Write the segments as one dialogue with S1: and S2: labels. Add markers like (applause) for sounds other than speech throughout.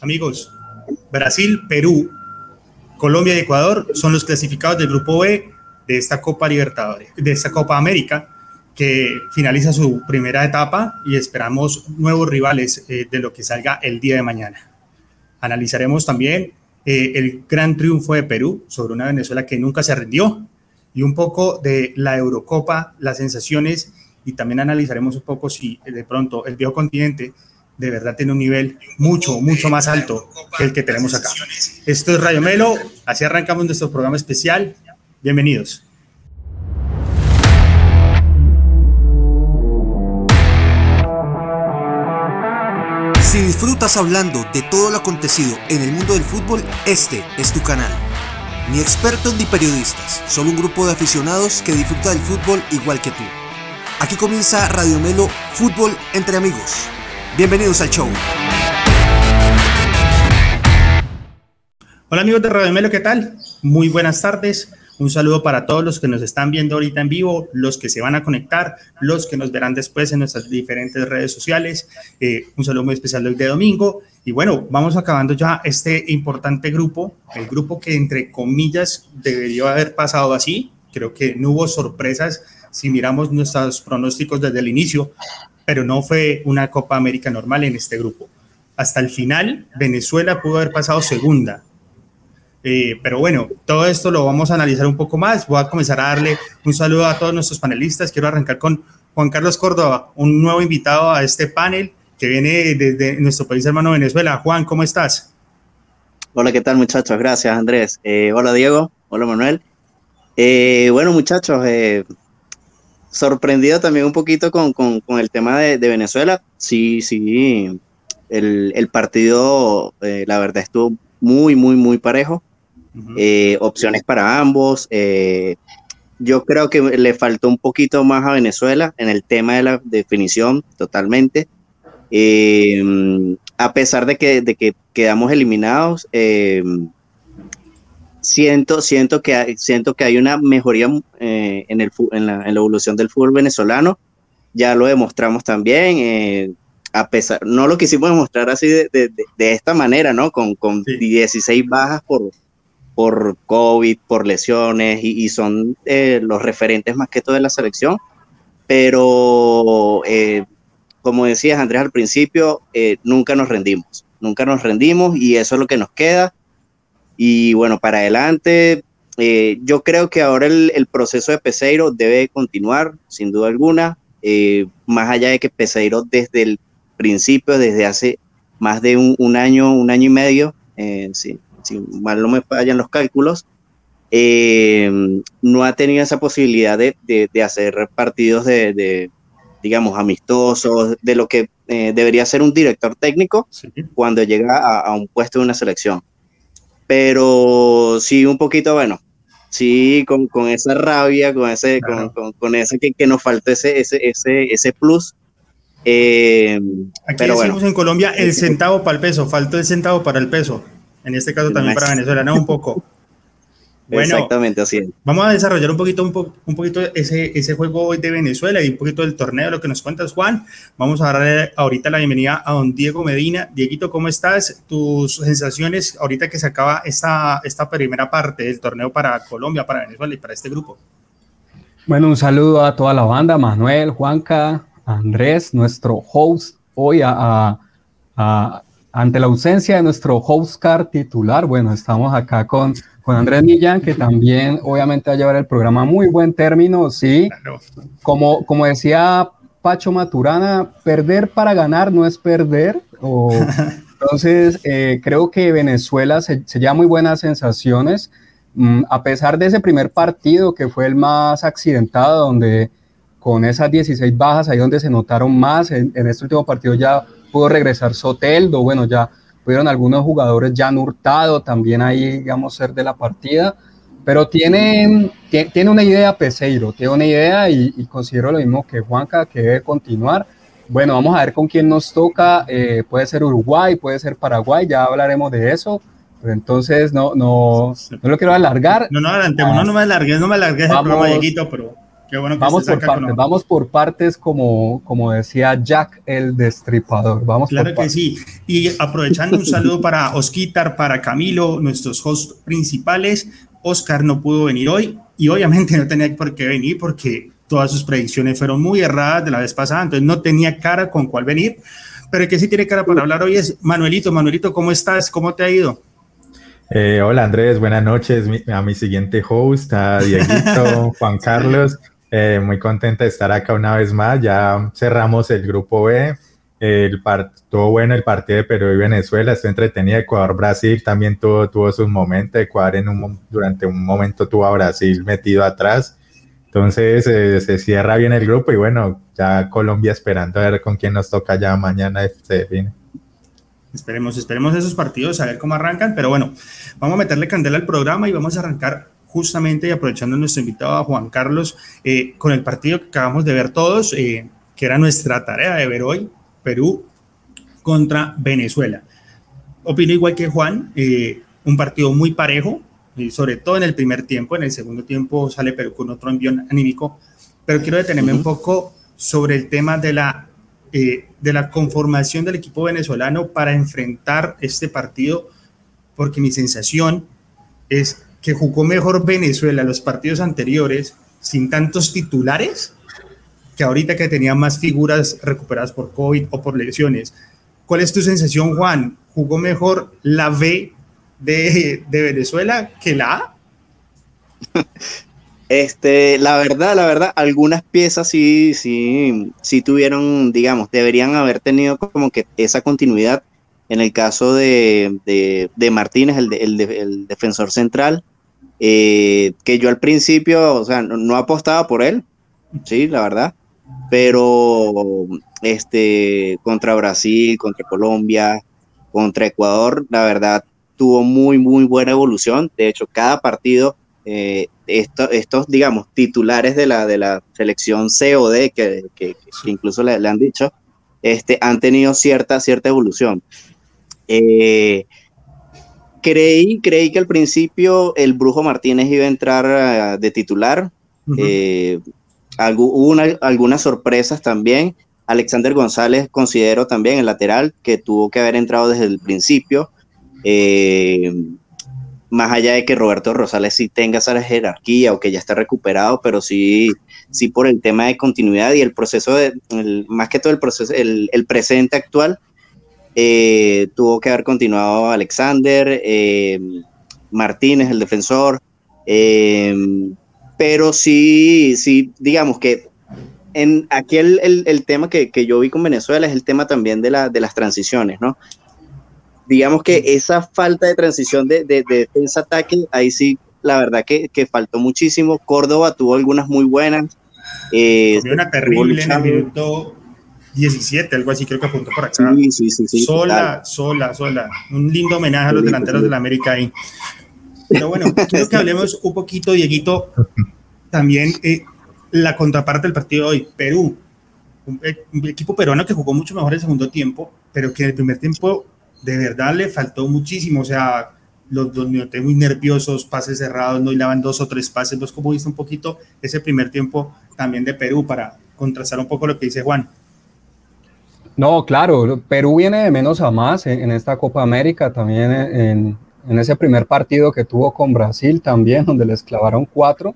S1: Amigos, Brasil, Perú, Colombia y Ecuador son los clasificados del grupo B de esta Copa Libertadores, de esta Copa América, que finaliza su primera etapa y esperamos nuevos rivales eh, de lo que salga el día de mañana. Analizaremos también eh, el gran triunfo de Perú sobre una Venezuela que nunca se rindió y un poco de la Eurocopa, las sensaciones y también analizaremos un poco si de pronto el viejo continente de verdad tiene un nivel mucho, mucho más alto que el que tenemos acá. Esto es Rayo Melo, así arrancamos nuestro programa especial. Bienvenidos.
S2: Si disfrutas hablando de todo lo acontecido en el mundo del fútbol, este es tu canal. Ni expertos ni periodistas, solo un grupo de aficionados que disfruta del fútbol igual que tú. Aquí comienza Radio Melo Fútbol entre amigos. Bienvenidos al show.
S1: Hola amigos de Radio Melo, ¿qué tal? Muy buenas tardes. Un saludo para todos los que nos están viendo ahorita en vivo, los que se van a conectar, los que nos verán después en nuestras diferentes redes sociales. Eh, un saludo muy especial hoy de domingo. Y bueno, vamos acabando ya este importante grupo, el grupo que entre comillas debería haber pasado así. Creo que no hubo sorpresas si miramos nuestros pronósticos desde el inicio, pero no fue una Copa América normal en este grupo. Hasta el final, Venezuela pudo haber pasado segunda. Eh, pero bueno, todo esto lo vamos a analizar un poco más. Voy a comenzar a darle un saludo a todos nuestros panelistas. Quiero arrancar con Juan Carlos Córdoba, un nuevo invitado a este panel que viene desde nuestro país hermano Venezuela. Juan, ¿cómo estás?
S3: Hola, ¿qué tal muchachos? Gracias Andrés. Eh, hola Diego, hola Manuel. Eh, bueno muchachos, sorprendido también un poquito con, con, con el tema de, de, Venezuela. Sí, sí, el, el partido, eh, la verdad, estuvo muy, muy, muy parejo. Uh -huh. eh, opciones para ambos. Eh, yo creo que le faltó un poquito más a Venezuela en el tema de la definición, totalmente. A pesar de que, de que quedamos eliminados, eh, siento, siento, que hay, siento que hay una mejoría eh, en, el, en, la, en, la, evolución del fútbol venezolano. Ya lo demostramos también. Eh, a pesar, no lo quisimos demostrar así de, de, de esta manera, ¿no? Con, con sí. 16 bajas por, por COVID, por lesiones, y, y son eh, los referentes más que todo de la selección. Pero, como decías Andrés al principio, nunca nos rendimos, nunca nos rendimos y eso es lo que nos queda y bueno, para adelante, eh, yo creo que ahora el, el, proceso de Peseiro debe continuar, sin duda alguna, eh, más allá de que Peseiro desde el principio, desde hace más de un, un año, un año y medio, eh, si, si, mal no me fallan los cálculos, eh, no ha tenido esa posibilidad de, de, de hacer partidos de, de, digamos, amistosos, de lo que debería ser un director técnico sí. cuando llega a, a un puesto de una selección pero sí un poquito, bueno, sí, con, con esa rabia, con ese, claro. con, con, con, ese que, que, nos falta ese, ese, ese, ese plus.
S1: Eh, Aquí pero decimos bueno. en Colombia el (laughs) centavo para el peso, faltó el centavo para el peso. En este caso también para Venezuela, ¿no? Un poco. (laughs)
S3: Bueno, Exactamente, así es.
S1: Vamos a desarrollar un poquito, un, po un poquito ese, ese juego hoy de Venezuela y un poquito del torneo, lo que nos cuentas, Juan. Vamos a darle ahorita la bienvenida a don Diego Medina. Dieguito, ¿cómo estás? Tus sensaciones ahorita que se acaba esta, esta primera parte del torneo para Colombia, para Venezuela y para este grupo.
S4: Bueno, un saludo a toda la banda, Manuel, Juanca, Andrés, nuestro host hoy a, a, a ante la ausencia de nuestro host car titular, bueno, estamos acá con, con Andrés Millán, que también obviamente va a llevar el programa a muy buen término, sí. Como, como decía Pacho Maturana, perder para ganar no es perder. O, (laughs) entonces, eh, creo que Venezuela se, se lleva muy buenas sensaciones, mm, a pesar de ese primer partido que fue el más accidentado, donde con esas 16 bajas, ahí donde se notaron más, en, en este último partido ya pudo regresar Soteldo, bueno, ya pudieron algunos jugadores ya han hurtado también ahí, digamos, ser de la partida, pero tiene, tiene una idea Peseiro, tiene una idea y, y, considero lo mismo que Juanca, que debe continuar. Bueno, vamos a ver con quién nos toca, eh, puede ser Uruguay, puede ser Paraguay, ya hablaremos de eso, pero entonces no, no, no lo quiero alargar.
S1: No, no, adelantemos, ah, no, no me alargues, no me alargues el programa, pero
S4: Qué bueno que vamos, por partes, vamos por partes, como, como decía Jack el Destripador. Vamos
S1: claro que sí. Y aprovechando un saludo para Osquitar, para Camilo, nuestros hosts principales. Oscar no pudo venir hoy y obviamente no tenía por qué venir porque todas sus predicciones fueron muy erradas de la vez pasada, entonces no tenía cara con cuál venir. Pero el que sí tiene cara para hablar hoy es Manuelito. Manuelito, ¿cómo estás? ¿Cómo te ha ido?
S5: Eh, hola Andrés, buenas noches a mi siguiente host, a Dieguito, (laughs) Juan Carlos. Eh, muy contenta de estar acá una vez más. Ya cerramos el grupo B. El todo bueno el partido de Perú y Venezuela, estuvo entretenido. Ecuador-Brasil también tuvo, tuvo sus momentos. Ecuador en un, durante un momento tuvo a Brasil metido atrás. Entonces eh, se cierra bien el grupo y bueno, ya Colombia esperando a ver con quién nos toca ya mañana se define.
S1: Esperemos, esperemos esos partidos, a ver cómo arrancan, pero bueno, vamos a meterle candela al programa y vamos a arrancar justamente y aprovechando nuestro invitado a Juan Carlos eh, con el partido que acabamos de ver todos, eh, que era nuestra tarea de ver hoy, Perú contra Venezuela. Opino igual que Juan, un partido muy parejo, sobre todo en el primer tiempo, en el segundo tiempo sale Perú con otro envión anímico, pero quiero detenerme un poco sobre el tema de la, eh, de la conformación del equipo venezolano para enfrentar este partido, porque mi sensación es que jugó mejor Venezuela los partidos anteriores sin tantos titulares que ahorita que tenía más figuras recuperadas por COVID o por lesiones. ¿Cuál es tu sensación, Juan? ¿Jugó mejor la B de, Venezuela que la A? (laughs)
S3: Este, la verdad, la verdad, algunas piezas sí, sí, sí tuvieron, digamos, deberían haber tenido como que esa continuidad. En el caso de, Martínez, el, el, defensor central, eh, que yo al principio, o sea, no, no, apostaba por él, sí, la verdad, pero este, contra Brasil, contra Colombia, contra Ecuador, la verdad, tuvo muy, muy buena evolución. De hecho, cada partido, eh, estos, digamos, titulares de la, de la selección C o D, que, que, incluso le, han dicho, este, han tenido cierta, cierta evolución. Eh, creí, creí que al principio el Brujo Martínez iba a entrar eh, de titular. hubo algunas sorpresas también. Alexander González considero también el lateral que tuvo que haber entrado desde el principio. Eh, más allá de que Roberto Rosales sí tenga esa jerarquía o que ya está recuperado, pero sí, sí por el tema de continuidad y el proceso de, más que todo el proceso, el, presente actual, eh, tuvo que haber continuado Alexander, eh, Martínez, el defensor, pero sí, sí, digamos que en aquí el, tema que, que, yo vi con Venezuela es el tema también de, la, de las transiciones, ¿no? digamos que esa falta de transición de, de, defensa-ataque, ahí sí, la verdad que, que, faltó muchísimo. Córdoba tuvo algunas muy buenas.
S1: Eh, una terrible en el minuto 17, algo así, creo que apuntó por acá. Sí, sí, sí. sola, sola, sola. Un lindo homenaje a los delanteros de la América ahí. Pero bueno, (laughs) quiero que hablemos un poquito, Dieguito, también eh, la contraparte del partido de hoy, Perú. Un, un, equipo peruano que jugó mucho mejor el segundo tiempo, pero que en el primer tiempo de verdad le faltó muchísimo, o sea, los dos noté muy nerviosos, pases cerrados, no hilaban dos o tres pases, vos como viste un poquito ese primer tiempo también de Perú para contrastar un poco lo que dice Juan.
S4: No, claro, Perú viene de menos a más en, esta Copa América, también en, en, ese primer partido que tuvo con Brasil también, donde les clavaron cuatro,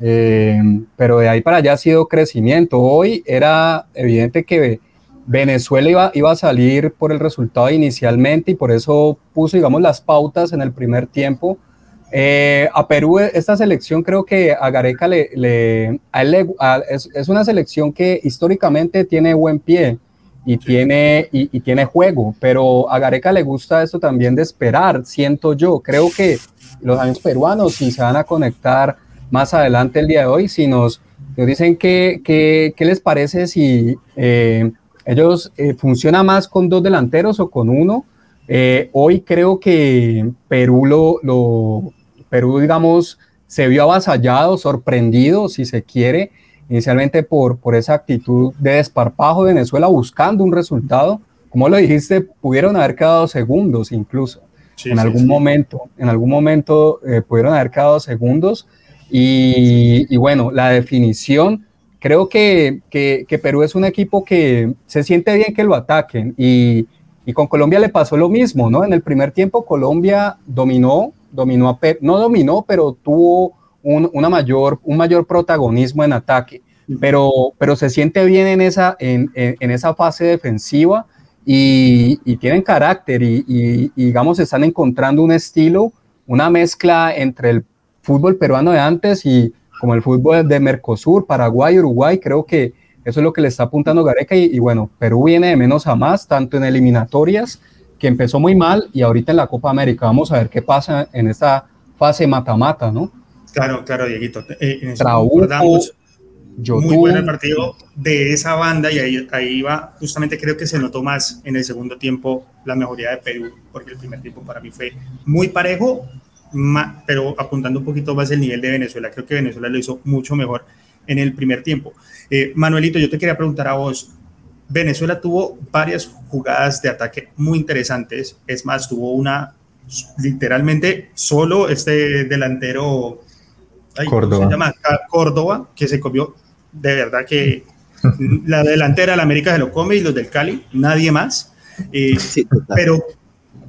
S4: eh, pero de ahí para allá ha sido crecimiento. Hoy era evidente que Venezuela iba, iba a salir por el resultado inicialmente y por eso puso, digamos, las pautas en el primer tiempo. Eh, a Perú, esta selección creo que a Gareca le, le, es, una selección que históricamente tiene buen pie y, tiene, y, tiene juego, pero a Gareca le gusta esto también de esperar, siento yo. Creo que los años peruanos, si se van a conectar más adelante el día de hoy, si nos, nos dicen qué que, les parece si... Eh, ellos eh, funciona más con dos delanteros o con uno. Eh, hoy creo que Perú lo, lo, Perú, digamos, se vio avasallado, sorprendido, si se quiere, inicialmente por, por esa actitud de desparpajo de Venezuela buscando un resultado. Como lo dijiste, pudieron haber quedado segundos incluso. en algún momento, en algún momento eh, pudieron haber quedado segundos. Y, bueno, la definición, creo que, que, Perú es un equipo que se siente bien que lo ataquen y, y, con Colombia le pasó lo mismo, ¿no? En el primer tiempo Colombia dominó, dominó a Perú, no dominó, pero tuvo un, una mayor, un mayor protagonismo en ataque, pero, pero se siente bien en esa, en, en, esa fase defensiva y, y tienen carácter y, y, digamos, están encontrando un estilo, una mezcla entre el fútbol peruano de antes y como el fútbol de Mercosur, Paraguay, Uruguay, creo que eso es lo que le está apuntando Gareca y, bueno, Perú viene de menos a más, tanto en eliminatorias, que empezó muy mal, y ahorita en la Copa América. Vamos a ver qué pasa en esta fase mata-mata, ¿no?
S1: Claro, claro, Dieguito.
S4: Eh, en muy
S1: bueno el partido de esa banda y ahí, ahí va, justamente creo que se notó más en el segundo tiempo la mejoría de Perú, porque el primer tiempo para mí fue muy parejo, pero apuntando un poquito más el nivel de Venezuela. Creo que Venezuela lo hizo mucho mejor en el primer tiempo. Eh, Manuelito, yo te quería preguntar a vos. Venezuela tuvo varias jugadas de ataque muy interesantes. Es más, tuvo una literalmente solo este delantero
S5: Córdoba.
S1: Se llama Córdoba, que se comió de verdad que (laughs) la delantera de la América se lo come y los del Cali, nadie más. Eh, pero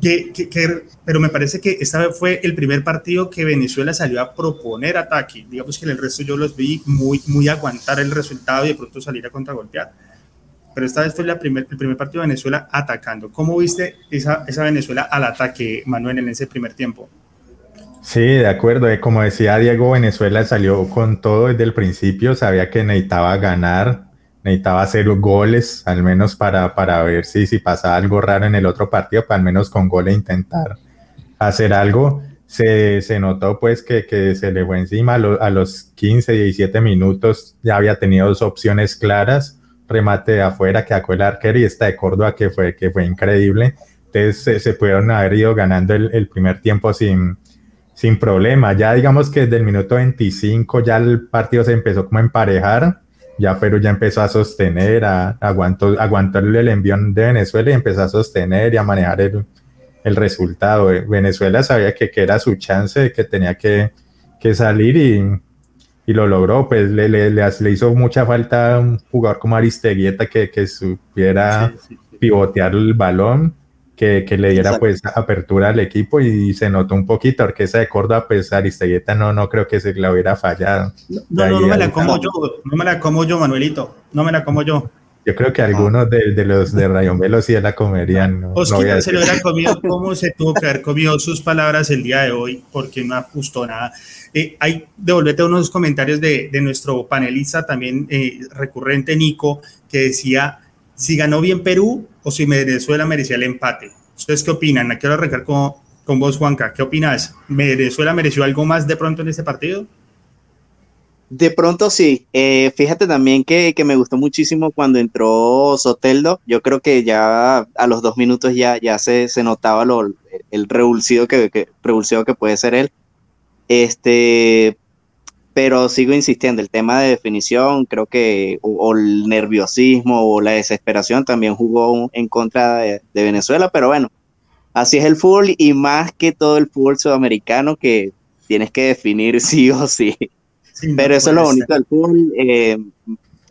S1: que, pero me parece que esta vez fue el primer partido que Venezuela salió a proponer ataque. Digamos que en el resto yo los vi muy, muy aguantar el resultado y de pronto salir a contragolpear. Pero esta vez fue la primer, el primer partido de Venezuela atacando. ¿Cómo viste esa, esa Venezuela al ataque, Manuel, en ese primer tiempo?
S5: Sí, de acuerdo. Eh, como decía Diego, Venezuela salió con todo desde el principio, sabía que necesitaba ganar, necesitaba hacer goles, al menos para, para ver si, si pasaba algo raro en el otro partido, para al menos con goles intentar hacer algo. Se, se notó pues que, que, se le fue encima a, los 15, 17 minutos, ya había tenido dos opciones claras, remate de afuera que sacó el arquero y esta de Córdoba que fue, que fue increíble. Entonces se, pudieron haber ido ganando el, el primer tiempo sin, sin problema. Ya digamos que desde el minuto 25 ya el partido se empezó como a emparejar ya Perú ya empezó a sostener, a, aguantó, aguantó el envión de Venezuela y empezó a sostener y a manejar el, el resultado. Venezuela sabía que, que, era su chance, que tenía que, que salir y, y, lo logró. Pues le, le, le, hizo mucha falta un jugador como Aristeguieta que, que supiera pivotear el balón que, que le diera pues apertura al equipo y se notó un poquito, porque esa de Córdoba, pues Aristegueta no, no creo que se la hubiera fallado.
S1: No, no, no me la como yo, no me la como yo, Manuelito, no me la como yo.
S5: Yo creo que algunos de, de, los de Rayon Velo sí la comerían. No,
S1: Oscar se lo hubiera comido (laughs) como se tuvo que haber comido sus palabras el día de hoy, porque no ajustó nada. Eh, hay, devolvete unos comentarios de, de nuestro panelista también eh, recurrente, Nico, que decía si ganó bien Perú o si Venezuela merecía el empate. ¿Ustedes qué opinan? Quiero arrancar con, con vos, Juanca. ¿Qué opinas? ¿Venezuela mereció algo más de pronto en este partido?
S3: De pronto sí. Eh, fíjate también que, que, me gustó muchísimo cuando entró Soteldo. Yo creo que ya a los dos minutos ya, ya se, se notaba lo, el revulsivo que, que, revulsivo que puede ser él. Este, pero sigo insistiendo, el tema de definición, creo que o, el nerviosismo o la desesperación también jugó en contra de, Venezuela, pero bueno, así es el fútbol y más que todo el fútbol sudamericano que tienes que definir (laughs) sí o sí. pero eso es lo bonito del fútbol. Eh,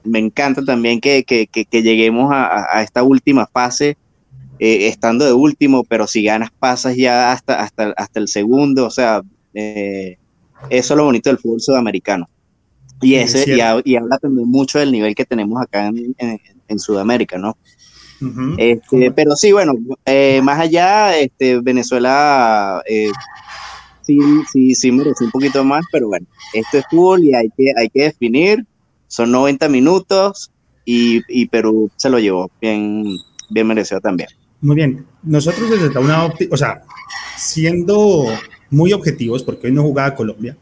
S3: me encanta también que, que, que, lleguemos a, a, esta última fase eh, estando de último, pero si ganas pasas ya hasta, hasta, hasta el segundo, o sea... Eh, eso es lo bonito del fútbol sudamericano. Y, ese, y, habla también mucho del nivel que tenemos acá en, Sudamérica, ¿no? este, pero sí, bueno, eh, más allá, este, Venezuela eh, sí, sí, sí merece un poquito más, pero bueno, esto es fútbol y hay que, hay que definir. Son 90 minutos y, y Perú se lo llevó bien, bien merecido también.
S1: Muy bien. Nosotros desde una óptica, o sea, siendo muy objetivos, porque hoy no jugaba Colombia,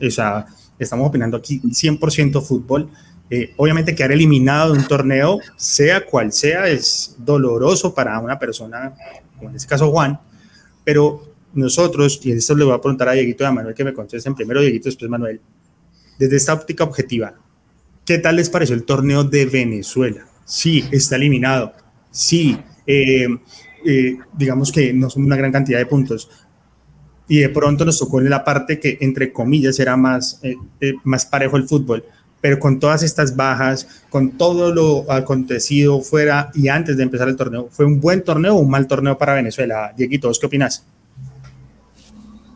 S1: o sea, estamos opinando aquí 100% fútbol. Eh, obviamente quedar eliminado de un torneo, sea cual sea, es doloroso para una persona, como en este caso Juan, pero nosotros, y esto le voy a preguntar a Dieguito y a Manuel que me contesten primero Dieguito, después Manuel, desde esta óptica objetiva, ¿qué tal les pareció el torneo de Venezuela? Sí, está eliminado, sí, eh, eh, digamos que no son una gran cantidad de puntos, y de pronto nos tocó en la parte que, entre comillas, era más, eh, eh, más parejo el fútbol. Pero con todas estas bajas, con todo lo acontecido fuera y antes de empezar el torneo, ¿fue un buen torneo o un mal torneo para Venezuela? Dieguito, ¿qué opinas?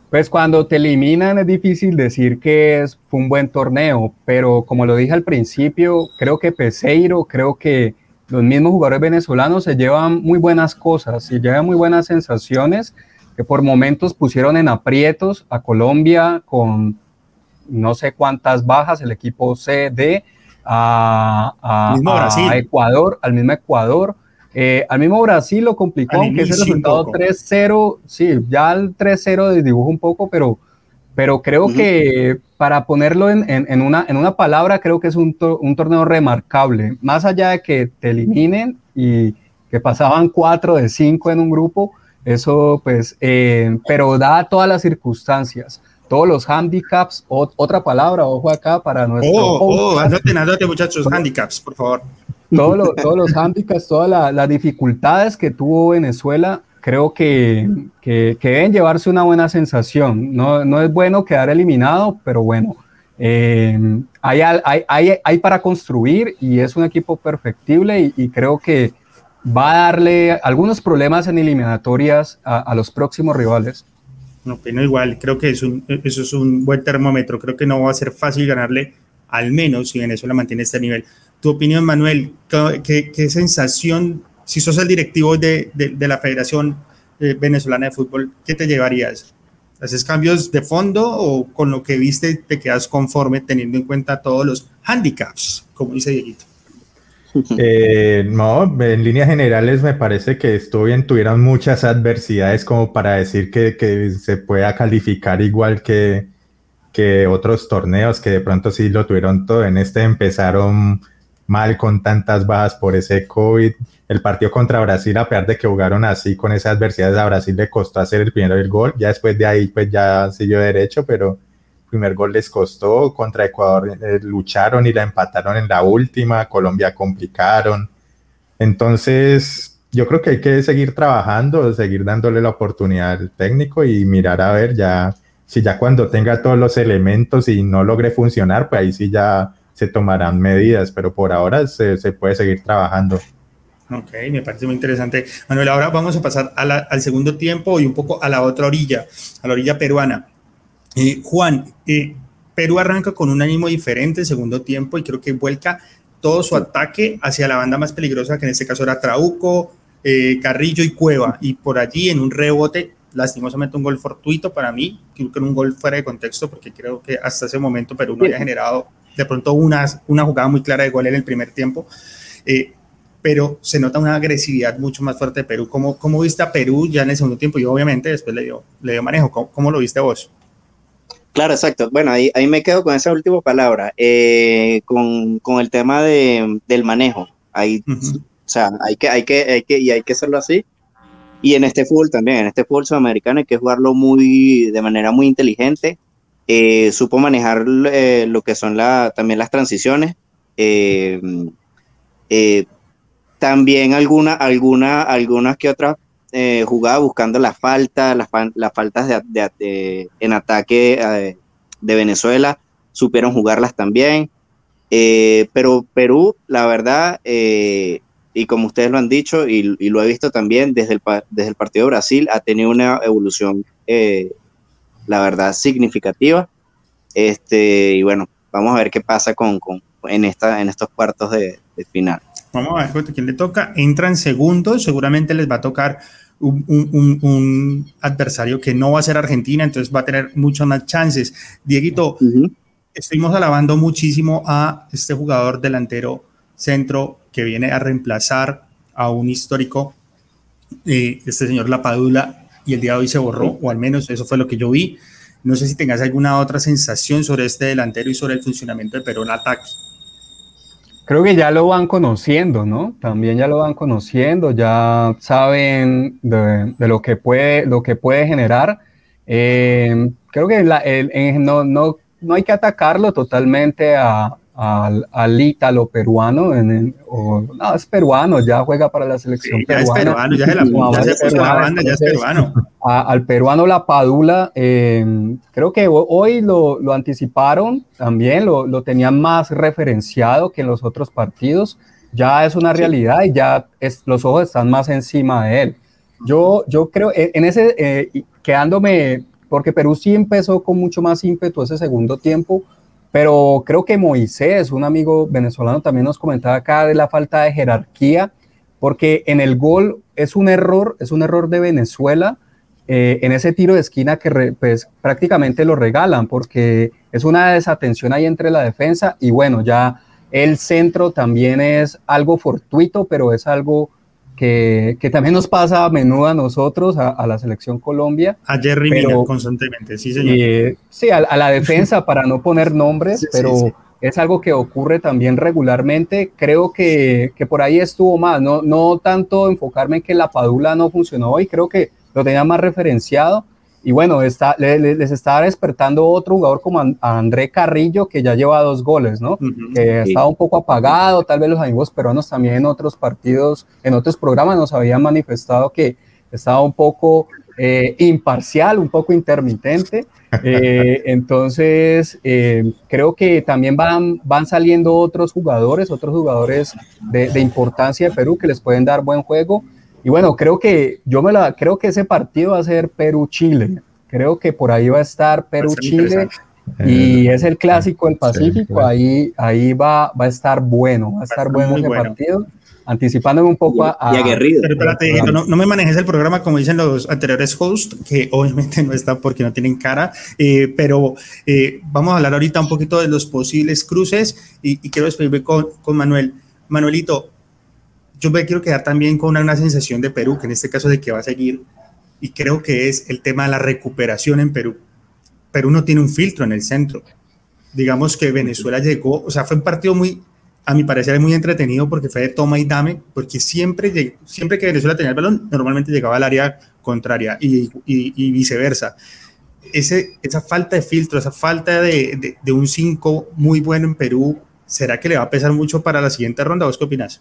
S4: Pues cuando te eliminan es difícil decir que es, un buen torneo, pero como lo dije al principio, creo que Peseiro, creo que los mismos jugadores venezolanos se llevan muy buenas cosas, se llevan muy buenas sensaciones que por momentos pusieron en aprietos a Colombia con no sé cuántas bajas, el equipo CD, a, a, Ecuador, al mismo Ecuador. Eh, al mismo Brasil lo complicó, aunque ese resultado 3-0, sí, ya el 3-0 desdibujo un poco, pero, pero creo que para ponerlo en, en, una, en una palabra, creo que es un, un, torneo remarcable. Más allá de que te eliminen y que pasaban 4 de 5 en un grupo, eso, pues, eh, pero da todas las circunstancias, todos los handicaps, otra palabra, ojo acá para nuestro.
S1: Oh, oh, anoten, anoten, muchachos, handicaps, por favor.
S4: todos los handicaps, todas las dificultades que tuvo Venezuela, creo que, que, deben llevarse una buena sensación. No, no, es bueno quedar eliminado, pero bueno, eh, hay, hay, hay, hay, para construir y es un equipo perfectible y creo que va a darle algunos problemas en eliminatorias a, los próximos rivales.
S1: No, pero igual, creo que es un, eso es un buen termómetro. Creo que no va a ser fácil ganarle, al menos si Venezuela mantiene este nivel. Tu opinión, Manuel, ¿qué, sensación, si sos el directivo de, de, la Federación eh, Venezolana de Fútbol, qué te llevarías? ¿Haces cambios de fondo o con lo que viste te quedas conforme teniendo en cuenta todos los handicaps, como dice Dieguito? (laughs)
S5: Eh, no, en líneas generales me parece que estuvo bien, tuvieron muchas adversidades como para decir que, se pueda calificar igual que, que, otros torneos que de pronto sí lo tuvieron todo. En este empezaron mal con tantas bajas por ese COVID. El partido contra Brasil, a pesar de que jugaron así con esas adversidades, a Brasil le costó hacer el primero el gol. Ya después de ahí, pues ya siguió derecho, pero primer gol les costó, contra Ecuador eh, lucharon y la empataron en la última, Colombia complicaron. Entonces, yo creo que hay que seguir trabajando, seguir dándole la oportunidad al técnico y mirar a ver ya, si ya cuando tenga todos los elementos y no logre funcionar, pues ahí sí ya se tomarán medidas, pero por ahora se, puede seguir trabajando.
S1: Ok, me parece muy interesante. Manuel, ahora vamos a pasar al segundo tiempo y un poco a la otra orilla, a la orilla peruana. Eh, Juan, eh, Perú arranca con un ánimo diferente en segundo tiempo y creo que vuelca todo su ataque hacia la banda más peligrosa, que en este caso era Trauco, eh, Carrillo y Cueva. Y por allí en un rebote, lastimosamente un gol fortuito para mí, creo que era un gol fuera de contexto, porque creo que hasta ese momento Perú no había generado de pronto una, una jugada muy clara de gol en el primer tiempo. pero se nota una agresividad mucho más fuerte de Perú. ¿Cómo, cómo viste a Perú ya en el segundo tiempo? Y obviamente después le dio, le dio manejo. ¿Cómo, cómo lo viste vos?
S3: Claro, exacto. Bueno, ahí, ahí me quedo con esa última palabra, eh, con, con, el tema de, del manejo. Ahí, O sea, hay que, hay, que, hay que, y hay que hacerlo así. Y en este fútbol también, en este fútbol sudamericano hay que jugarlo muy, de manera muy inteligente. Eh, supo manejar eh, lo que son la, también las transiciones. también alguna, alguna, algunas que otras eh, jugaba buscando la falta, las, faltas de, en ataque eh, de Venezuela, supieron jugarlas también. Eh, pero Perú, la verdad, y como ustedes lo han dicho, y, lo he visto también desde el, desde el partido de Brasil, ha tenido una evolución, la verdad, significativa. Este, y bueno, vamos a ver qué pasa con, en, esta, en estos cuartos de, de final.
S1: Vamos a ver quién le toca. Entra en segundo, seguramente les va a tocar un, adversario que no va a ser Argentina, entonces va a tener muchas más chances. Dieguito, estuvimos alabando muchísimo a este jugador delantero centro que viene a reemplazar a un histórico, eh, este señor Lapadula, y el día de hoy se borró, o al menos eso fue lo que yo vi. No sé si tengas alguna otra sensación sobre este delantero y sobre el funcionamiento de Perón ataque.
S4: Creo que ya lo van conociendo, ¿no? También ya lo van conociendo, ya saben de, lo, que puede, lo que puede generar. Eh, creo que no, no, no, hay que atacarlo totalmente a, al, al ítalo peruano, en no, es peruano, ya juega para la selección
S1: ya
S4: peruana.
S1: Es peruano, ya, se la, ya se puso la banda, ya es peruano.
S4: al peruano La Padula, eh, creo que hoy lo, lo anticiparon también, lo, lo, tenían más referenciado que en los otros partidos. Ya es una realidad y ya es, los ojos están más encima de él. Yo, yo creo, en ese, eh, quedándome, porque Perú sí empezó con mucho más ímpetu ese segundo tiempo, pero creo que Moisés, un amigo venezolano, también nos comentaba acá de la falta de jerarquía, porque en el gol es un error, es un error de Venezuela eh, en ese tiro de esquina que pues, prácticamente lo regalan, porque es una desatención ahí entre la defensa y bueno, ya el centro también es algo fortuito, pero es algo que, que, también nos pasa a menudo a nosotros, a, la selección Colombia.
S1: A Jerry pero, constantemente, sí, señor.
S4: Eh, sí, a, a, la (laughs) defensa, para no poner nombres, sí, pero sí, sí. es algo que ocurre también regularmente. Creo que, que, por ahí estuvo más, no, no tanto enfocarme en que la Padula no funcionó hoy, creo que lo tenía más referenciado. Y bueno, está, les, les está despertando otro jugador como a André Carrillo, que ya lleva dos goles, ¿no? Uh -huh, que sí. estaba un poco apagado, tal vez los amigos peruanos también en otros partidos, en otros programas nos habían manifestado que estaba un poco eh, imparcial, un poco intermitente. (laughs) Eh, entonces, eh, creo que también van, van saliendo otros jugadores, otros jugadores de, de importancia de Perú que les pueden dar buen juego. Y bueno, creo que yo me la creo que ese partido va a ser Perú-Chile. Creo que por ahí va a estar Perú-Chile y es el clásico del Pacífico. Sí, ahí ahí va, va a estar bueno, va a estar bueno ese bueno. partido. Anticipándome un poco a.
S3: Y aguerrido.
S1: Pero espérate, no, no, me manejes el programa como dicen los anteriores hosts, que obviamente no están porque no tienen cara, eh, pero eh, vamos a hablar ahorita un poquito de los posibles cruces y, y quiero despedirme con, con Manuel. Manuelito, yo me quiero quedar también con una, una, sensación de Perú, que en este caso de que va a seguir, y creo que es el tema de la recuperación en Perú. Perú no tiene un filtro en el centro. Digamos que Venezuela llegó, o sea, fue un partido muy, a mi parecer, muy entretenido porque fue de toma y dame, porque siempre, siempre que Venezuela tenía el balón, normalmente llegaba al área contraria y, y, y viceversa. Ese, esa falta de filtro, esa falta de, de, de un 5 muy bueno en Perú, ¿será que le va a pesar mucho para la siguiente ronda? ¿Vos qué opinas?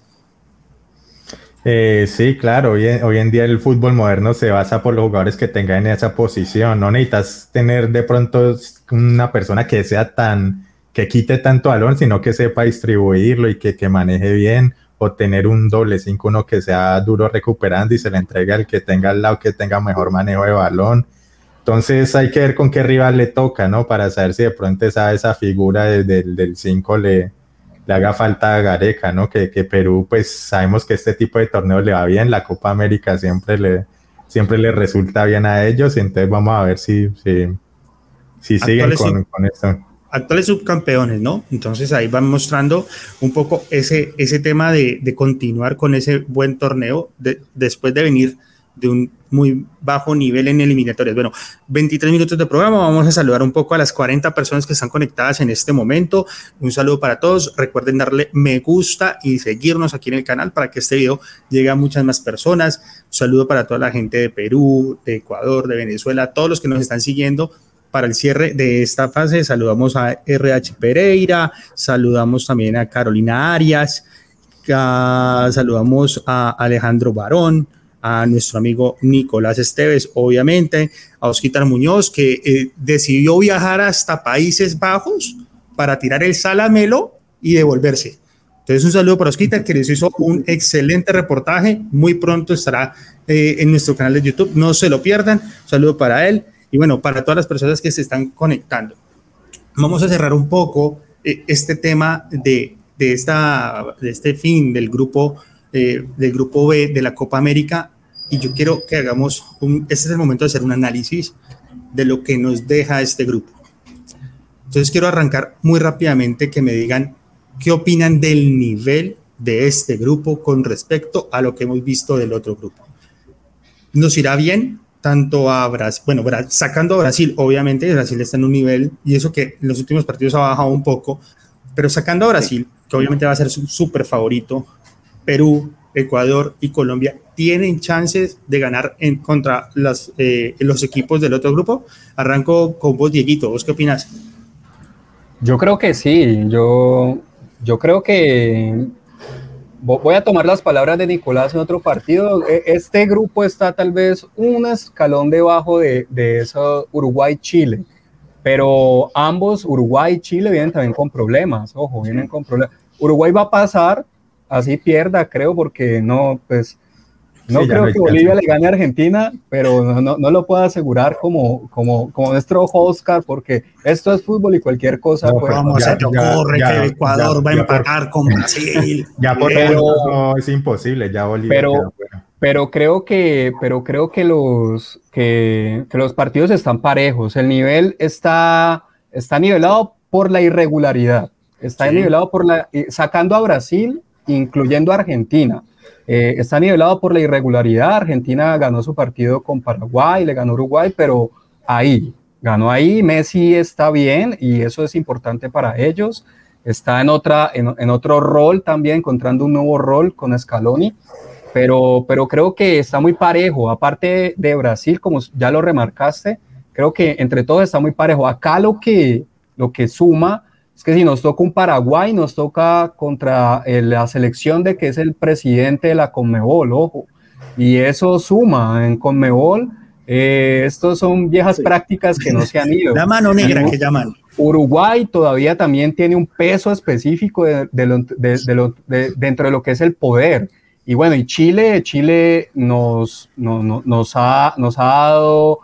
S5: Eh, sí, claro, hoy en, día el fútbol moderno se basa por los jugadores que tengan en esa posición, no necesitas tener de pronto una persona que sea tan, que quite tanto balón, sino que sepa distribuirlo y que, que maneje bien, o tener un doble 5, uno que sea duro recuperando y se le entregue al que tenga al lado, que tenga mejor manejo de balón. Entonces hay que ver con qué rival le toca, ¿no? Para saber si de pronto esa, esa figura de, de, del 5 le, le haga falta a Gareca, ¿no? Que, que, Perú, pues sabemos que este tipo de torneos le va bien, la Copa América siempre le, siempre le resulta bien a ellos, y entonces vamos a ver si, si, si siguen con, sub, con, esto.
S1: Actuales subcampeones, ¿no? Entonces ahí van mostrando un poco ese, ese tema de, de continuar con ese buen torneo de, después de venir de un muy bajo nivel en eliminatorias. Bueno, 23 minutos de programa, vamos a saludar un poco a las 40 personas que están conectadas en este momento. Un saludo para todos, recuerden darle me gusta y seguirnos aquí en el canal para que este video llegue a muchas más personas. Un saludo para toda la gente de Perú, de Ecuador, de Venezuela, todos los que nos están siguiendo para el cierre de esta fase. Saludamos a RH Pereira, saludamos también a Carolina Arias, saludamos a Alejandro Barón, a nuestro amigo Nicolás Esteves, obviamente, a Osquitar Muñoz, que eh, decidió viajar hasta Países Bajos para tirar el salamelo y devolverse. Entonces, un saludo para Osquitar, que les hizo un excelente reportaje. Muy pronto estará eh, en nuestro canal de YouTube. No se lo pierdan. Un saludo para él y bueno, para todas las personas que se están conectando. Vamos a cerrar un poco eh, este tema de, de, esta, de este fin del grupo eh, del grupo B de la Copa América y yo quiero que hagamos un, este es el momento de hacer un análisis de lo que nos deja este grupo. Entonces quiero arrancar muy rápidamente que me digan qué opinan del nivel de este grupo con respecto a lo que hemos visto del otro grupo. ¿Nos irá bien? Tanto a Brasil, bueno, sacando a Brasil, obviamente Brasil está en un nivel, y eso que en los últimos partidos ha bajado un poco, pero sacando a Brasil, que obviamente va a ser su súper favorito, Perú, Ecuador y Colombia tienen chances de ganar en contra las, eh, los equipos del otro grupo. Arranco con vos, Dieguito. ¿Vos qué opinas?
S4: Yo creo que sí, yo, yo creo que voy a tomar las palabras de Nicolás en otro partido. E, este grupo está tal vez un escalón debajo de, de eso Uruguay-Chile, pero ambos, Uruguay y Chile, vienen también con problemas, ojo, vienen con problemas. Uruguay va a pasar, así pierda, creo, porque no, pues no creo que Bolivia le gane a Argentina, pero no, no, lo puedo asegurar como, como, como nuestro Oscar, porque esto es fútbol y cualquier cosa.
S1: No, pues, vamos, se te ocurre que Ecuador va a empatar con Brasil. (laughs)
S5: Ya por eso es imposible, ya Bolivia.
S4: Pero, pero creo que, pero creo que los, que, que, los partidos están parejos. El nivel está, está nivelado por la irregularidad. Está nivelado por la. sacando a Brasil, incluyendo Argentina eh, está nivelado por la irregularidad. Argentina ganó su partido con Paraguay, le ganó Uruguay, pero ahí, ganó ahí. Messi está bien y eso es importante para ellos. Está en, otra, en, otro rol también, encontrando un nuevo rol con Scaloni. Pero, pero creo que está muy parejo. Aparte de Brasil, como ya lo remarcaste, creo que entre todos está muy parejo. Acá lo que, lo que suma es que si nos toca un Paraguay, nos toca contra eh, la selección de que es el presidente de la Conmebol, ojo. Y eso suma en Conmebol. Eh, estos son viejas prácticas que no se han ido.
S1: La mano negra que llaman.
S4: Uruguay todavía también tiene un peso específico de, dentro de lo que es el poder. Y bueno, y Chile, Chile nos, nos, ha, nos ha dado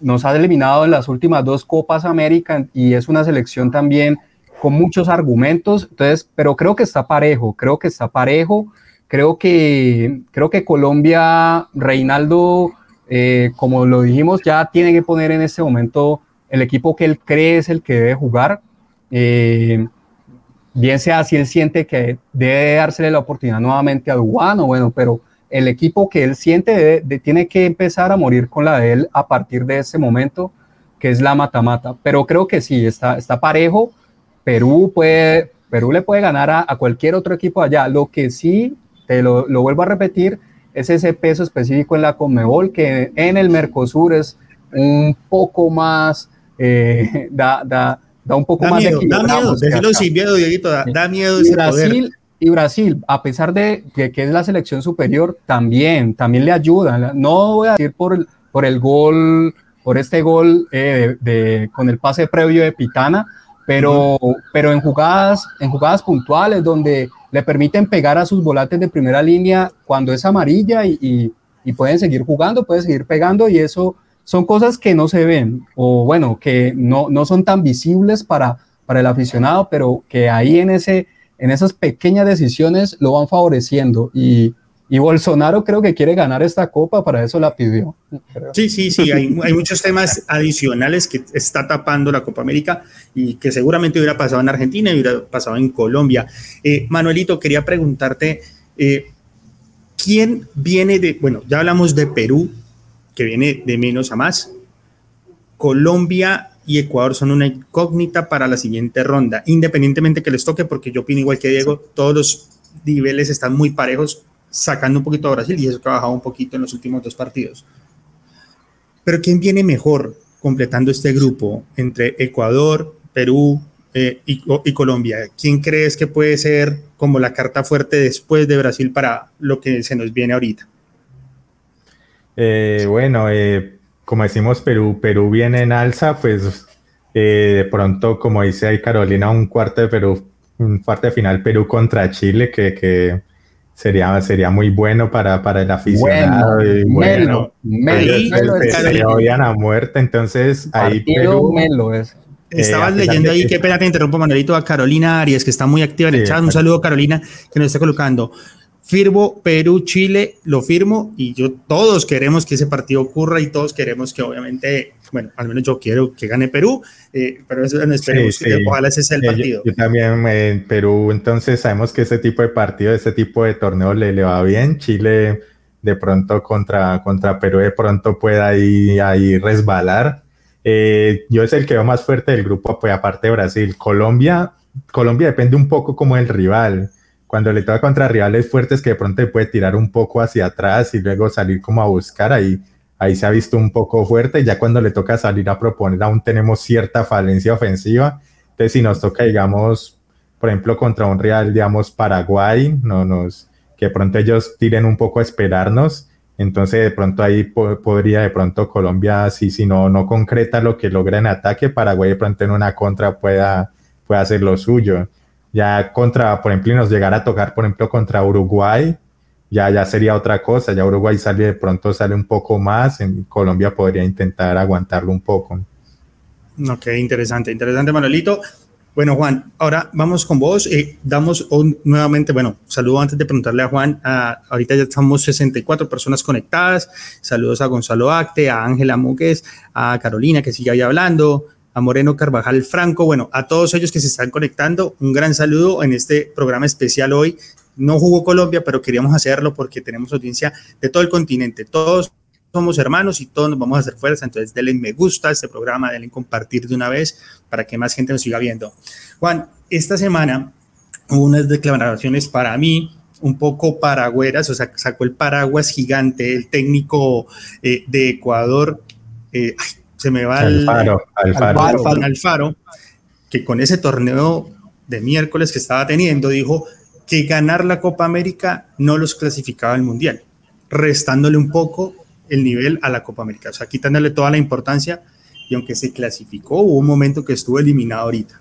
S4: nos ha eliminado en las últimas dos Copas América y es una selección también con muchos argumentos, entonces, pero creo que está parejo, creo que está parejo, creo que, creo que Colombia, Reinaldo, eh, como lo dijimos, ya tiene que poner en este momento el equipo que él cree es el que debe jugar, eh, bien sea si él siente que debe dársele la oportunidad nuevamente a Dubán, o bueno, pero el equipo que él siente tiene que empezar a morir con la de él a partir de ese momento, que es la mata-mata, pero creo que sí, está, está parejo, Perú, puede, Perú le puede ganar a, cualquier otro equipo allá. Lo que sí, te lo, vuelvo a repetir, es ese peso específico en la Conmebol, que en el Mercosur es un poco más, eh, (laughs) da, da, da, un poco más
S1: miedo, Da miedo, decirlo sin miedo, Dieguito, da, miedo ese
S4: Brasil, Y Brasil, a pesar de que, es la selección superior, también, también le ayuda. No voy a decir por, por el gol, por este gol eh, de, con el pase previo de Pitana, pero, pero en, jugadas, en jugadas puntuales donde le permiten pegar a sus volantes de primera línea cuando es amarilla y, y, pueden seguir jugando, pueden seguir pegando y eso son cosas que no se ven o bueno, que no, no son tan visibles para, para el aficionado, pero que ahí en, ese, en esas pequeñas decisiones lo van favoreciendo. Y, y Bolsonaro creo que quiere ganar esta copa, para eso la pidió.
S1: Sí, sí, sí, hay, muchos temas adicionales que está tapando la Copa América y que seguramente hubiera pasado en Argentina y hubiera pasado en Colombia. Eh, Manuelito, quería preguntarte, eh, ¿quién viene de, bueno, ya hablamos de Perú, que viene de menos a más, Colombia y Ecuador son una incógnita para la siguiente ronda, independientemente que les toque, porque yo opino igual que Diego, todos los niveles están muy parejos sacando un poquito a Brasil y eso que ha bajado un poquito en los últimos dos partidos. Pero ¿quién viene mejor completando este grupo entre Ecuador, Perú eh, y, Colombia? ¿Quién crees que puede ser como la carta fuerte después de Brasil para lo que se nos viene ahorita?
S5: Eh, bueno, eh, como decimos Perú, Perú viene en alza, pues de pronto, como dice ahí Carolina, un cuarto de Perú, un cuarto de final Perú contra Chile, que, que sería, sería muy bueno para, para el aficionado. Bueno, y bueno, melo, melo, a muerte, entonces ahí
S4: Perú, melo es.
S1: Eh, Estabas leyendo ahí, qué pena te interrumpo, Manuelito, a Carolina Arias, que está muy activa en el chat. Un saludo, Carolina, que nos está colocando. Firmo Perú, Chile, lo firmo y yo todos queremos que ese partido ocurra y todos queremos que obviamente, bueno, al menos yo quiero que gane Perú, eh, pero eso no esperemos, sí, ojalá ese sea el partido.
S5: Yo, también en Perú, entonces sabemos que ese tipo de partido, ese tipo de torneo le, le va bien. Chile de pronto contra, contra Perú de pronto pueda ahí, ahí resbalar. Eh, yo es el que veo más fuerte del grupo, pues aparte de Brasil. Colombia, Colombia depende un poco como el rival cuando le toca contra rivales fuertes que de pronto puede tirar un poco hacia atrás y luego salir como a buscar, ahí, ahí se ha visto un poco fuerte, ya cuando le toca salir a proponer aún tenemos cierta falencia ofensiva, Entonces, si nos toca, digamos, por ejemplo, contra un Real, digamos, Paraguay, no nos, que pronto ellos tiren un poco a esperarnos, entonces de pronto ahí podría de pronto Colombia, si, si no, no concreta lo que logra en ataque, Paraguay de pronto en una contra pueda, pueda hacer lo suyo. Ya contra, por ejemplo, y nos llegara a tocar, por ejemplo, contra Uruguay, ya, ya sería otra cosa. Ya Uruguay sale de pronto, sale un poco más. En Colombia podría intentar aguantarlo un poco.
S1: Ok, interesante, interesante, Manuelito. Bueno, Juan, ahora vamos con vos. Eh, damos nuevamente, bueno, saludo antes de preguntarle a Juan. ahorita ya estamos 64 personas conectadas. Saludos a Gonzalo Acte, a Ángela Mugues, a Carolina que sigue ahí hablando, a Moreno Carvajal Franco. Bueno, a todos ellos que se están conectando, un gran saludo en este programa especial hoy no jugó Colombia, pero queríamos hacerlo porque tenemos audiencia de todo el continente. Todos somos hermanos y todos nos vamos a hacer fuerza. Entonces, denle me gusta a este programa, denle compartir de una vez para que más gente nos siga viendo. Juan, esta semana hubo unas declaraciones para mí un poco paragüeras, o sea, sacó el paraguas gigante, el técnico eh, de Ecuador, eh, se me va
S5: al faro, al
S1: faro. al faro, que con ese torneo de miércoles que estaba teniendo, dijo, que ganar la Copa América no los clasificaba al Mundial, restándole un poco el nivel a la Copa América, o sea, quitándole toda la importancia y aunque se clasificó, hubo un momento que estuvo eliminado ahorita.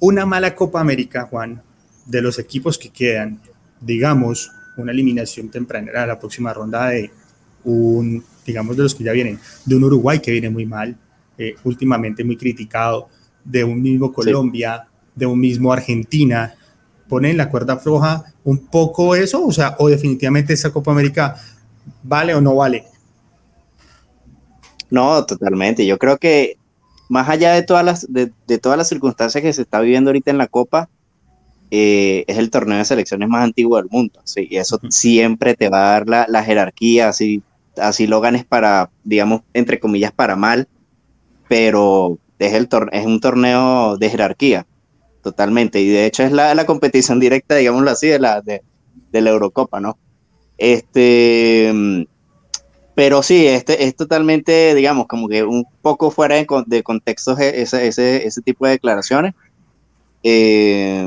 S1: Una mala Copa América, Juan, de los equipos que quedan, digamos, una eliminación temprana a la próxima ronda de un, digamos, de los que ya vienen, de un Uruguay que viene muy mal, eh, últimamente muy criticado, de un mismo Colombia, de un mismo Argentina, pone en la cuerda floja un poco eso? O sea, o definitivamente esa Copa América vale o no vale.
S3: No, totalmente. Yo creo que más allá de todas las, de, todas las circunstancias que se está viviendo ahorita en la Copa, eh, es el torneo de selecciones más antiguo del mundo. ¿sí? Y eso siempre te va a dar la, la, jerarquía, así, así lo ganes para, digamos, entre comillas, para mal, pero es, el es un torneo de jerarquía totalmente. Y de hecho es la, la competición directa, digámoslo así, de la, de, la Eurocopa, ¿no? Este, pero sí, este es totalmente, digamos, como que un poco fuera de, de contexto ese, ese, ese, tipo de declaraciones. Eh,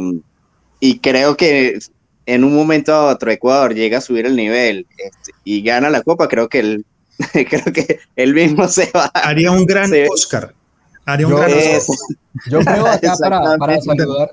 S3: y creo que en un momento a otro Ecuador llega a subir el nivel este, y gana la copa, creo que él, (laughs) creo que él mismo se va.
S1: Haría un gran Oscar. Haría un
S4: yo. Yo creo acá para, para, saludar,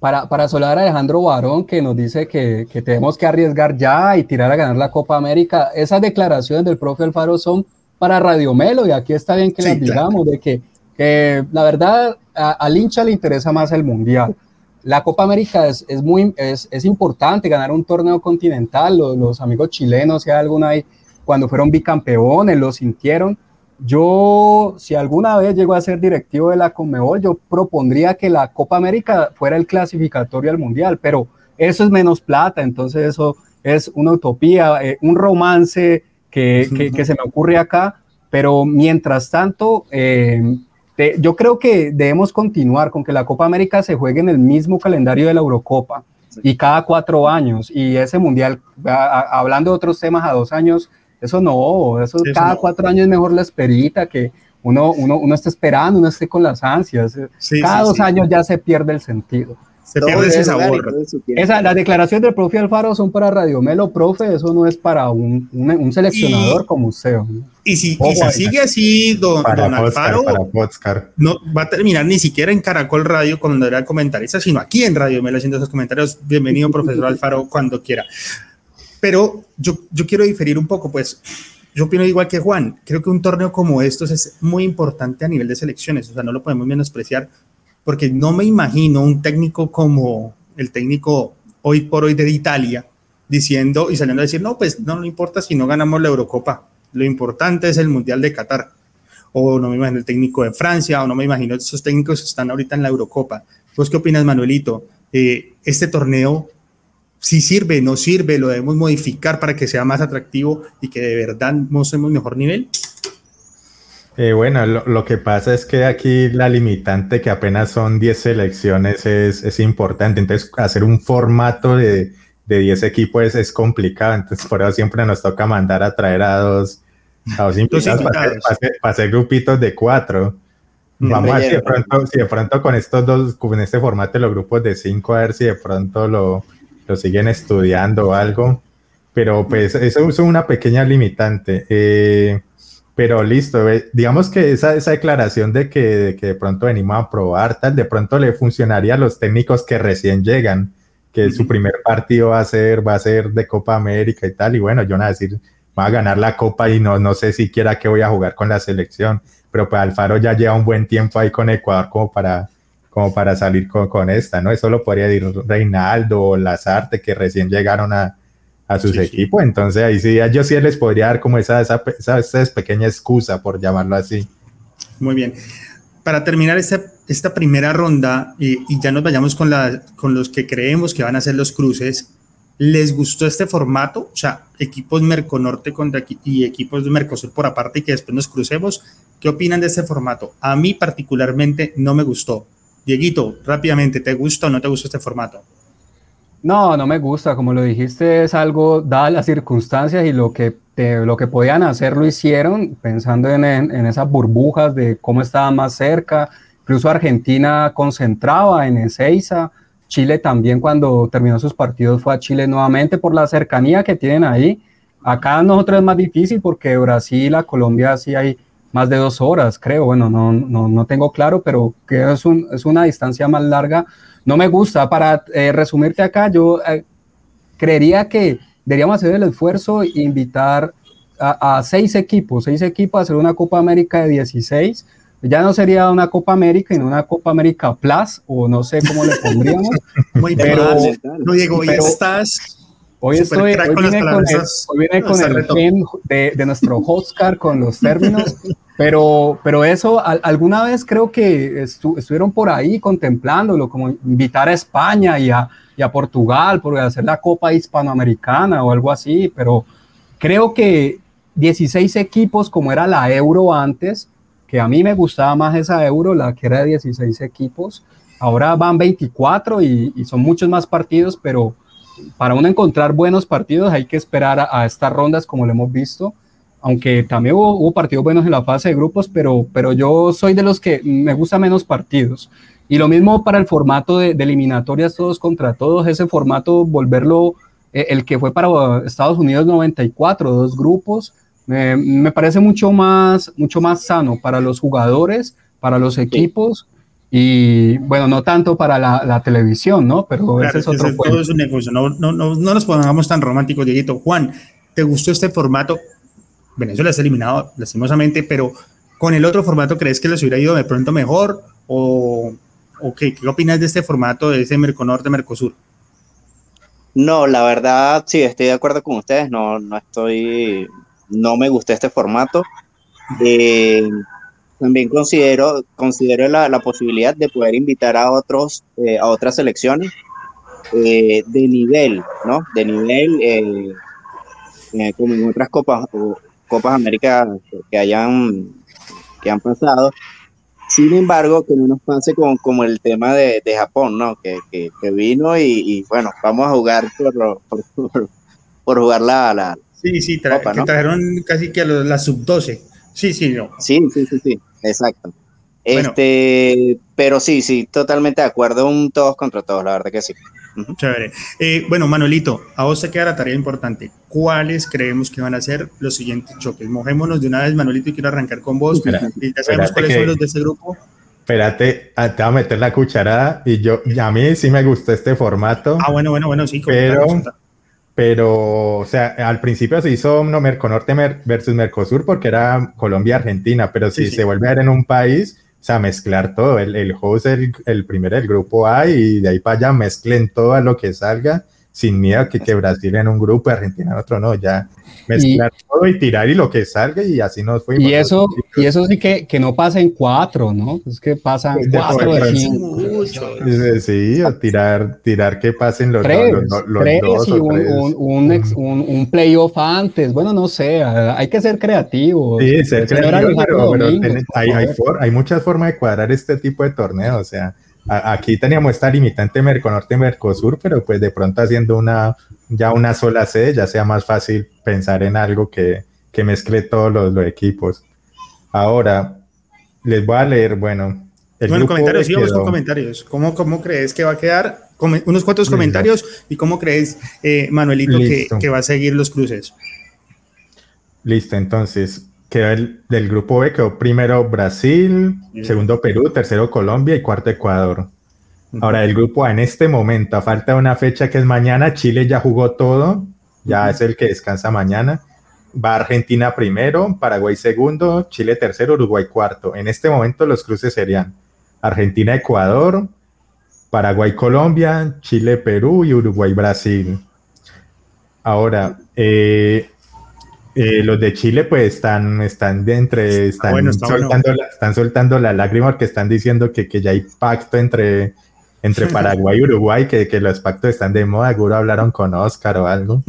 S4: para, para saludar a Alejandro Barón, que nos dice que, que, tenemos que arriesgar ya y tirar a ganar la Copa América. Esas declaraciones del profe Alfaro son para Radio Melo, y aquí está bien que las digamos, de que, que, la verdad al hincha le interesa más el Mundial. La Copa América es, es muy es, es, importante ganar un torneo continental. Los, los amigos chilenos, si hay alguna ahí, cuando fueron bicampeones, lo sintieron yo, si alguna vez llego a ser directivo de la Conmebol, yo propondría que la Copa América fuera el clasificatorio al Mundial, pero eso es menos plata, entonces eso es una utopía, eh, un romance que, que, se me ocurre acá, pero mientras tanto, eh, yo creo que debemos continuar con que la Copa América se juegue en el mismo calendario de la Eurocopa y cada cuatro años, y ese Mundial, hablando de otros temas, a dos años, eso no, eso cada cuatro años es mejor la esperita que uno, uno, uno está esperando, uno esté con las ansias. cada dos años ya se pierde el sentido.
S1: Se pierde ese sabor.
S4: Esa, las declaraciones del profe Alfaro son para Radio Melo, profe, eso no es para un, un, seleccionador como usted.
S1: Y si, sigue así, don, Alfaro, no va a terminar ni siquiera en Caracol Radio cuando era comentarista, sino aquí en Radio Melo haciendo esos comentarios. Bienvenido, (laughs) profesor Alfaro, cuando quiera. Pero yo, yo quiero diferir un poco, pues yo opino igual que Juan, creo que un torneo como estos es muy importante a nivel de selecciones, o sea, no lo podemos menospreciar, porque no me imagino un técnico como el técnico hoy por hoy de Italia diciendo y saliendo a decir, no, pues no, no importa si no ganamos la Eurocopa, lo importante es el Mundial de Qatar, o no me imagino el técnico de Francia, o no me imagino esos técnicos que están ahorita en la Eurocopa. ¿Vos qué opinas, Manuelito? Eh, este torneo si sirve, no sirve, lo debemos modificar para que sea más atractivo y que de verdad mostremos mejor nivel?
S5: Eh, bueno, lo, que pasa es que aquí la limitante, que apenas son 10 selecciones, es, es importante. Entonces, hacer un formato de, de 10 equipos es, complicado. Entonces, por eso siempre nos toca mandar a traer a dos, a dos (laughs) invitados, para, hacer, grupitos de cuatro. Vamos a ver si de, pronto, si de pronto con estos dos, con este formato los grupos de cinco, a ver si de pronto lo, lo siguen estudiando o algo. Pero pues eso es una pequeña limitante. Eh, pero listo, digamos que esa, esa declaración de que, de que, de pronto venimos a probar, tal, de pronto le funcionaría a los técnicos que recién llegan, que su primer partido va a ser, va a ser de Copa América y tal, y bueno, yo no a decir, va a ganar la Copa y no, no sé siquiera que voy a jugar con la selección, pero pues Alfaro ya lleva un buen tiempo ahí con Ecuador como para, como para salir con, con esta, ¿no? Eso lo podría decir Reinaldo o Lazarte, que recién llegaron a, a sus equipos. Entonces ahí sí, yo sí les podría dar como esa, esa, esa, pequeña excusa, por llamarlo así.
S1: Muy bien. Para terminar esta, esta primera ronda y, y ya nos vayamos con, la, con los que creemos que van a ser los cruces, ¿les gustó este formato? O sea, equipos Merconorte contra, y equipos de Mercosur por aparte y que después nos crucemos. ¿Qué opinan de este formato? A mí particularmente no me gustó. Dieguito, rápidamente, ¿te gusta o no te gusta este formato?
S4: No, no me gusta. Como lo dijiste, es algo, dadas las circunstancias y lo que, lo que podían hacer lo hicieron, pensando en, en, esas burbujas de cómo estaban más cerca. Incluso Argentina concentraba en Ezeiza. Chile también cuando terminó sus partidos fue a Chile nuevamente por la cercanía que tienen ahí. Acá nosotros es más difícil porque Brasil, a Colombia sí hay más de dos horas, creo. Bueno, no, no, no tengo claro, pero que es, un, es una distancia más larga no me gusta. Para eh, resumirte acá, yo eh, creería que deberíamos hacer el esfuerzo e invitar a, seis equipos, seis equipos a hacer una Copa América de 16. Ya no sería una Copa América, sino una Copa América Plus, o no sé cómo le pondríamos. (laughs)
S1: Muy pero, no, Diego, hoy estás.
S4: Hoy, estoy, hoy vine con el, hoy viene con el fin de, de, nuestro Hostcar con los términos, (laughs) pero, pero eso, alguna vez creo que estuvieron por ahí contemplándolo, como invitar a España y a, y a Portugal por hacer la Copa Hispanoamericana o algo así, pero creo que 16 equipos como era la Euro antes, que a mí me gustaba más esa Euro, la que era de 16 equipos, ahora van 24 y, y son muchos más partidos, pero para uno encontrar buenos partidos hay que esperar a, a estas rondas como lo hemos visto aunque también hubo, partidos buenos en la fase de grupos, pero, pero yo soy de los que me gusta menos partidos. Y lo mismo para el formato de, eliminatorias todos contra todos, ese formato, volverlo, eh, el que fue para Estados Unidos 94, dos grupos, me parece mucho más, mucho más sano para los jugadores, para los equipos. Y bueno, no tanto para la, televisión, ¿no? Pero ese es otro
S1: Todo es un negocio, no, no, no, no nos pongamos tan románticos, Dieguito. Juan, ¿te gustó este formato? Venezuela está eliminado lastimosamente, pero con el otro formato, ¿crees que les hubiera ido de pronto mejor? ¿O, o qué, qué opinas de este formato, de ese Merconorte-Mercosur?
S3: No, la verdad, sí, estoy de acuerdo con ustedes. No, no estoy, no me gusta este formato. Eh, también considero, considero la, la, posibilidad de poder invitar a otros, eh, a otras selecciones eh, de nivel, ¿no? De nivel, como en otras copas o, Copas América que hayan, que han pasado. Sin embargo, que no nos pase con, como el tema de, de Japón, ¿no? Que, que, que vino y, y, bueno, vamos a jugar por, por, por, jugar la, la
S1: Sí, sí, tra Copa, ¿no? trajeron casi que a la sub-12. Sí, sí, no.
S3: Sí, sí, sí, sí, exacto. Bueno. Este, pero sí, sí, totalmente de acuerdo, un todos contra todos, la verdad que sí.
S1: Chévere. Eh, bueno, Manuelito, a vos te queda la tarea importante. ¿Cuáles creemos que van a ser los siguientes choques? Mojémonos de una vez, Manuelito, y quiero arrancar con vos. Espera, ya sabemos cuáles que, son los de este grupo.
S5: Espérate, ah, te voy a meter la cucharada y yo, y a mí sí me gustó este formato.
S1: Ah, bueno, bueno, bueno, sí.
S5: Pero, pero, o sea, al principio se hizo no, Merconorte versus Mercosur porque era Colombia-Argentina, pero si sí, sí. se vuelve a ver en un país, o sea, mezclar todo. El, el host, el, el primero del grupo A, y de ahí para allá mezclen todo a lo que salga, sin miedo que, que Brasil en un grupo y Argentina en otro, no, ya mezclar y, todo y tirar y lo que salga, y así nos fuimos.
S4: Y eso, y eso sí que, que no pasa en cuatro, ¿no? Es que pasan pues cuatro de cinco.
S5: Sí, o tirar, tirar que pasen los,
S4: tres,
S5: los, los, los
S4: tres
S5: dos
S4: y
S5: o
S4: un,
S5: tres.
S4: un, un, ex, un, un playoff antes. Bueno, no sé, hay que ser creativos.
S5: Sí, ser creativo, pero, pero hay, hay, for, hay muchas formas de cuadrar este tipo de torneos, o sea, aquí teníamos esta limitante Merconorte Mercosur, pero pues de pronto haciendo una ya una sola sede ya sea más fácil pensar en algo que, que mezcle todos los, los, equipos. Ahora, les voy a leer, bueno.
S1: bueno, comentarios, sí, vamos con comentarios. ¿Cómo, ¿Cómo crees que va a quedar? unos cuantos comentarios y cómo crees, eh, Manuelito, que, que, va a seguir los cruces.
S5: Listo, entonces, quedó el, del grupo B, quedó primero Brasil, segundo Perú, tercero Colombia y cuarto Ecuador. Ahora, el grupo A en este momento, a falta de una fecha que es mañana, Chile ya jugó todo, ya es el que descansa mañana. Va Argentina primero, Paraguay segundo, Chile tercero, Uruguay cuarto. En este momento los cruces serían Argentina-Ecuador, Paraguay-Colombia, Chile-Perú y Uruguay-Brasil. Ahora, eh, eh, los de Chile pues están, están de entre, están, soltando la, están soltando la lágrima porque están diciendo que, que ya hay pacto entre, entre (laughs) Paraguay y Uruguay, que, que, los pactos están de moda, seguro hablaron con Oscar o algo,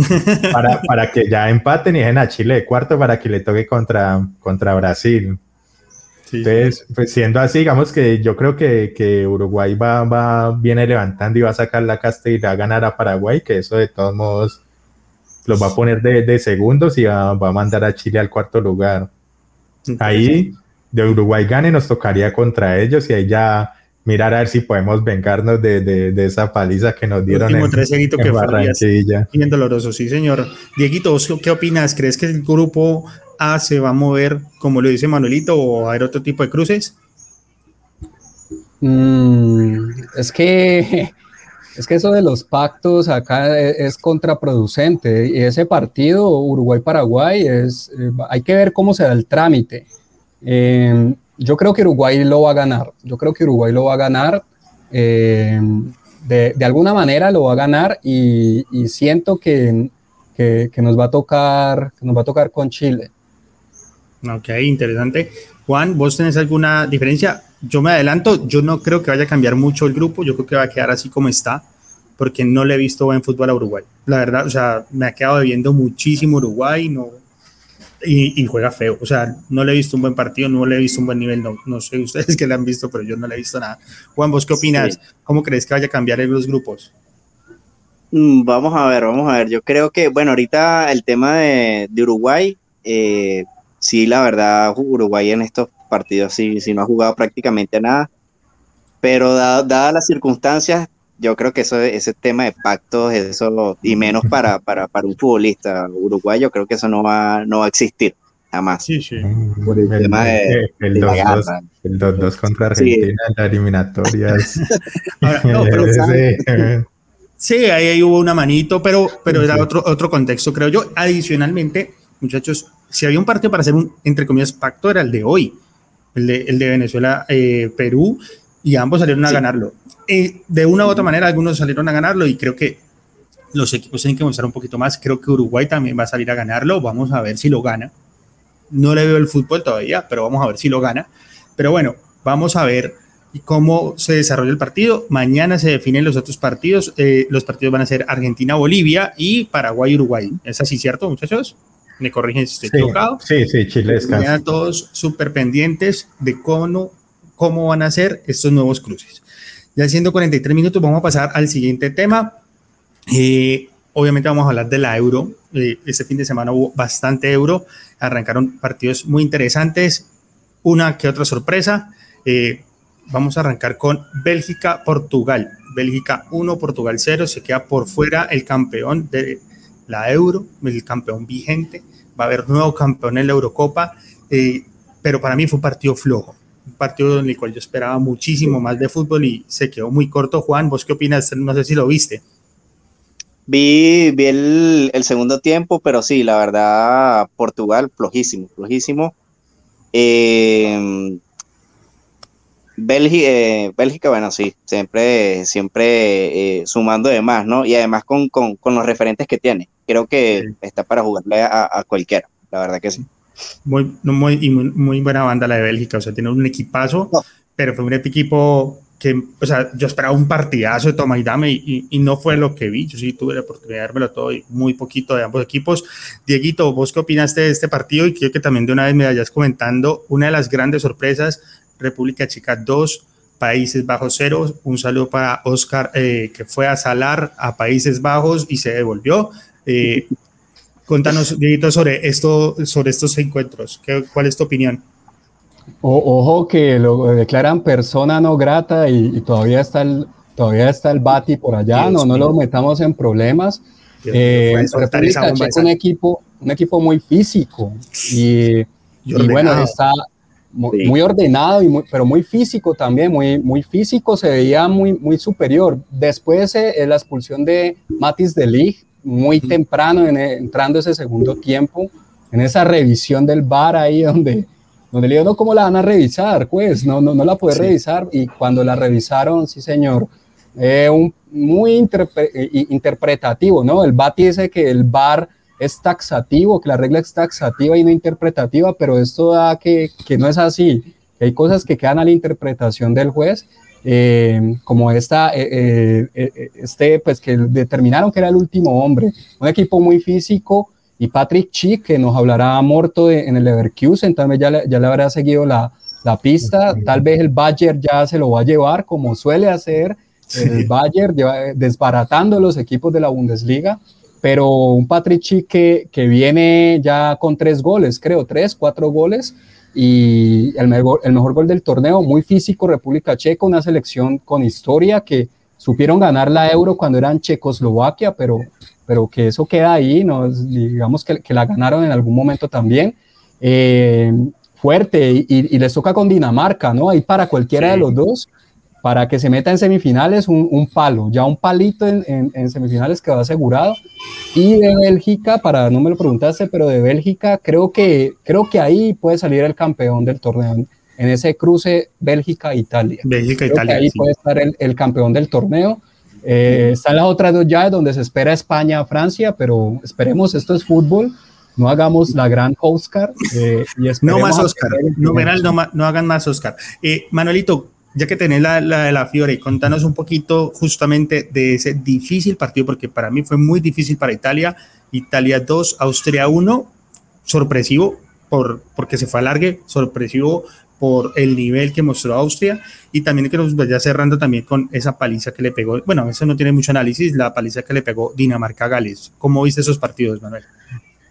S5: para, (laughs) para que ya empaten y dejen a Chile de cuarto para que le toque contra, contra Brasil. Entonces, pues siendo así, digamos que yo creo que, que Uruguay va, va, viene levantando y va a sacar la casta y va a ganar a Paraguay, que eso de todos modos los va a poner de, de segundos y va, va, a mandar a Chile al cuarto lugar. Ahí de Uruguay gane nos tocaría contra ellos y ahí ya mirar a ver si podemos vengarnos de, de, de esa paliza que nos dieron
S1: en, tres en que Barranquilla. Bien doloroso, sí señor. Dieguito, qué opinas? ¿Crees que el grupo A se va a mover, como lo dice Manuelito, o va a haber otro tipo de cruces?
S4: Mm, es que es que eso de los pactos acá e, es, contraproducente y ese partido Uruguay-Paraguay es, eh, hay que ver cómo se da el trámite. Em, yo creo que Uruguay lo va a ganar, yo creo que Uruguay lo va a ganar, em, de, alguna manera lo va a ganar y, siento que, que, nos va a tocar, que nos va a tocar con Chile.
S1: Ok, interesante. Juan, ¿vos tenés alguna diferencia? Yo me adelanto, yo no creo que vaya a cambiar mucho el grupo, yo creo que va a quedar así como está, porque no le he visto buen fútbol a Uruguay. La verdad, o sea, me ha quedado viendo muchísimo Uruguay no, y, juega feo. O sea, no le he visto un buen partido, no le he visto un buen nivel, no, no sé ustedes (laughs) que le han visto, pero yo no le he visto nada. Juan, ¿vos qué opinas? ¿Cómo crees que vaya a cambiar en los grupos?
S3: Mm, vamos a ver, vamos a ver. Yo creo que, bueno, ahorita el tema de, de Uruguay, eh, sí, la verdad, Uruguay en estos partidos sí, sí no ha jugado prácticamente nada, pero dadas las circunstancias, yo creo que eso, ese tema de pactos, eso, y menos para, para, para un futbolista uruguayo, creo que eso no va, no va a existir jamás. Sí, sí.
S5: Por el, tema de, el 2-2 contra Argentina en las eliminatorias. (laughs) (laughs)
S1: sí. ahí, hubo una manito, pero, pero era otro, otro contexto, creo yo. Adicionalmente, muchachos, si había un partido para hacer un, entre comillas, pacto, era el de hoy, el de, el de Venezuela-Perú, eh, y ambos salieron a ganarlo. Eh, de una u otra manera, algunos salieron a ganarlo y creo que los equipos tienen que mostrar un poquito más. Creo que Uruguay también va a salir a ganarlo. Vamos a ver si lo gana. No le veo el fútbol todavía, pero vamos a ver si lo gana. Pero bueno, vamos a ver cómo se desarrolla el partido. Mañana se definen los otros partidos. Eh, los partidos van a ser Argentina-Bolivia y Paraguay-Uruguay. ¿Es así, cierto, muchachos? Me corrigen si estoy equivocado.
S5: Sí, sí, Chile
S1: Están todos súper pendientes de cómo, cómo van a ser estos nuevos cruces. Ya siendo 43 minutos, vamos a pasar al siguiente tema. Eh, obviamente vamos a hablar de la euro. Eh, este fin de semana hubo bastante euro. Arrancaron partidos muy interesantes. Una que otra sorpresa. Eh, vamos a arrancar con Bélgica-Portugal. Bélgica 1, Portugal 0. Se queda por fuera el campeón de la Euro, el campeón vigente, va a haber nuevo campeón en la Eurocopa, eh, pero para mí fue un partido flojo, un partido en el cual yo esperaba muchísimo más de fútbol y se quedó muy corto. Juan, ¿vos qué opinas? No sé si lo viste.
S3: Vi, vi el, segundo tiempo, pero sí, la verdad, Portugal, flojísimo, flojísimo. Eh, Bélgica, eh, Bélgica, bueno, sí, siempre, siempre sumando de más, ¿no? Y además con, con, con, los referentes que tiene creo que está para jugarle a, cualquiera, la verdad que sí.
S1: Muy, muy, muy, buena banda la de Bélgica, o sea, tiene un equipazo, pero fue un equipo que, o sea, yo esperaba un partidazo de toma y dame y, no fue lo que vi. Yo sí tuve la oportunidad de dármelo todo y muy poquito de ambos equipos. Dieguito, ¿vos qué opinaste de este partido? Y quiero que también de una vez me vayas comentando una de las grandes sorpresas, República Chica 2, Países Bajos 0. Un saludo para Oscar, eh, que fue a salar a Países Bajos y se devolvió. Eh, contanos, Dieguito, sobre, esto, sobre estos encuentros. ¿Qué, ¿Cuál es tu opinión?
S4: ojo que lo declaran persona no grata y, todavía está el todavía está el Bati por allá, no, no lo metamos en problemas. Eh, República un equipo, un equipo muy físico y, bueno, está muy, ordenado, y pero muy físico también, muy, muy físico, se veía muy, muy superior. Después eh, la expulsión de Matis de Lig, muy temprano, en, entrando ese segundo tiempo, en esa revisión del bar ahí donde, donde le digo, no, ¿cómo la van a revisar? Pues no, no, no la puede revisar y cuando la revisaron, sí señor, eh, un, muy eh, interpretativo, ¿no? El BAT dice que el bar es taxativo, que la regla es taxativa y no interpretativa, pero esto da que, que no es así, hay cosas que quedan a la interpretación del juez, eh, como esta, este, pues que determinaron que era el último hombre, un equipo muy físico, y Patrick Chi, que nos hablará morto en el Leverkusen, tal vez ya, ya le habrá seguido la, la pista, tal vez el Bayern ya se lo va a llevar, como suele hacer el Bayern, desbaratando los equipos de la Bundesliga, pero un Patrick Chi que, que viene ya con tres goles, creo, tres, cuatro goles, y el mejor, el mejor gol del torneo, muy físico, República Checa, una selección con historia que supieron ganar la Euro cuando eran Checoslovaquia, pero pero que eso queda ahí, ¿no? digamos que, que la ganaron en algún momento también. Eh, fuerte y, y, les toca con Dinamarca, ¿no? Ahí para cualquiera de los dos, para que se meta en semifinales, un, un palo, ya un palito en, en, semifinales quedó asegurado. Y de Bélgica, para, no me lo preguntaste, pero de Bélgica, creo que, creo que ahí puede salir el campeón del torneo, en ese cruce Bélgica-Italia. Bélgica-Italia. Ahí puede estar el, el campeón del torneo. Eh, están las otras dos llaves donde se espera España-Francia, pero esperemos, esto es fútbol, no hagamos la gran Oscar.
S1: Eh, y no más Oscar, no, no, no, hagan más Oscar. Eh, Manuelito, ya que tenés la, de la Fiore, contanos un poquito justamente de ese difícil partido, porque para mí fue muy difícil para Italia. Italia 2, Austria 1, sorpresivo por, porque se fue a largue, sorpresivo por el nivel que mostró Austria y también que nos vaya cerrando también con esa paliza que le pegó, bueno, eso no tiene mucho análisis, la paliza que le pegó Dinamarca a Gales. ¿Cómo viste esos partidos, Manuel?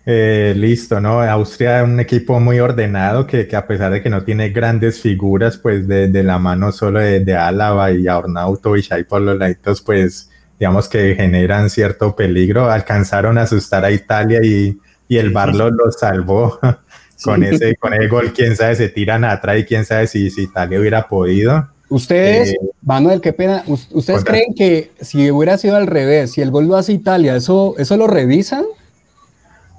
S5: Eh, listo, ¿no? Austria es un equipo muy ordenado que, que, a pesar de que no tiene grandes figuras, pues de, de la mano solo de, Álava y Arnautovic ahí por los laditos, pues digamos que generan cierto peligro. Alcanzaron a asustar a Italia y, y el Barlo lo salvó. (laughs) con ese, con el gol, quién sabe, se tiran atrás y quién sabe si, si Italia hubiera podido.
S4: Ustedes, eh, Manuel, qué pena, ¿ustedes creen que si hubiera sido al revés, si el gol lo hace Italia, eso, eso lo revisan?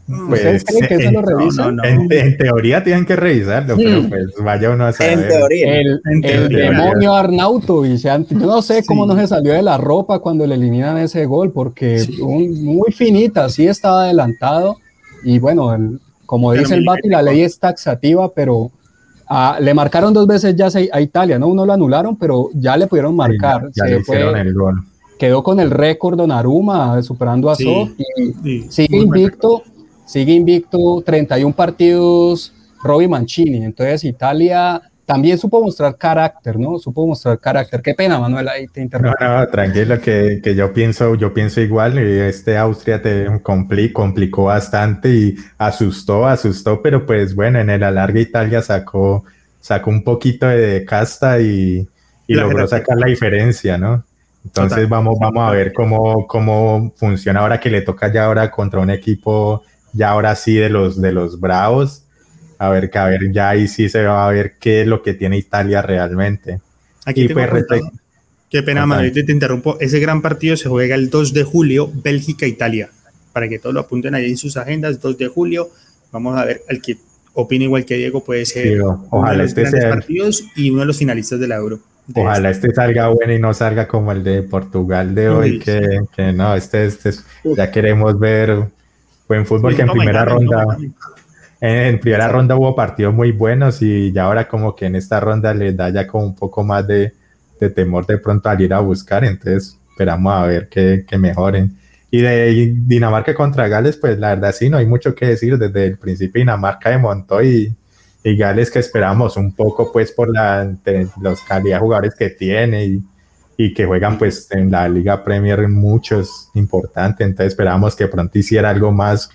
S5: ¿Ustedes pues, creen que eso lo revisan? En, teoría tienen que revisarlo, pero pues vaya uno a saber.
S4: En teoría. El, el demonio Arnautovic, yo no sé cómo no se salió de la ropa cuando le eliminan ese gol, porque muy finita, sí estaba adelantado, y bueno, el, como dice el Bati, la ley es taxativa, pero ah, le marcaron dos veces ya a Italia, ¿no? Uno lo anularon, pero ya le pudieron marcar. ya, le el gol. Quedó con el récord Donnarumma, superando a Sof y sigue invicto, sigue invicto 31 partidos Roby Mancini. Entonces Italia también supo mostrar carácter, ¿no? Supo mostrar carácter. Qué pena, Manuel, ahí te interrumpo.
S5: No, no, tranquilo, que, que, yo pienso, yo pienso igual. Este Austria te complicó bastante y asustó, asustó, pero pues bueno, en el alargue Italia sacó, sacó un poquito de casta y, y logró sacar la diferencia, ¿no? Entonces vamos, vamos a ver cómo, cómo funciona ahora que le toca ya ahora contra un equipo, ya ahora sí de los, de los bravos a ver, que a ver, ya ahí sí se va a ver qué es lo que tiene Italia realmente.
S1: Aquí pues, Qué pena, Madrid, te interrumpo. Ese gran partido se juega el 2 de julio, Bélgica-Italia. Para que todos lo apunten ahí en sus agendas, 2 de julio. Vamos a ver, el que opina igual que Diego puede ser
S5: ojalá uno de este
S1: sea partidos y uno de los finalistas de la Euro.
S5: ojalá este. salga bueno y no salga como el de Portugal de hoy, que, que, no, este, este ya queremos ver buen fútbol que en primera ronda. En primera ronda hubo partidos muy buenos y ya ahora como que en esta ronda les da ya como un poco más de, temor de pronto al ir a buscar, entonces esperamos a ver que, mejoren. Y de Dinamarca contra Gales, pues la verdad sí, no hay mucho que decir. Desde el principio Dinamarca desmontó y, y Gales que esperamos un poco pues por la, los calidad de jugadores que tiene y, y, que juegan pues en la Liga Premier muchos importante. Entonces esperamos que pronto hiciera algo más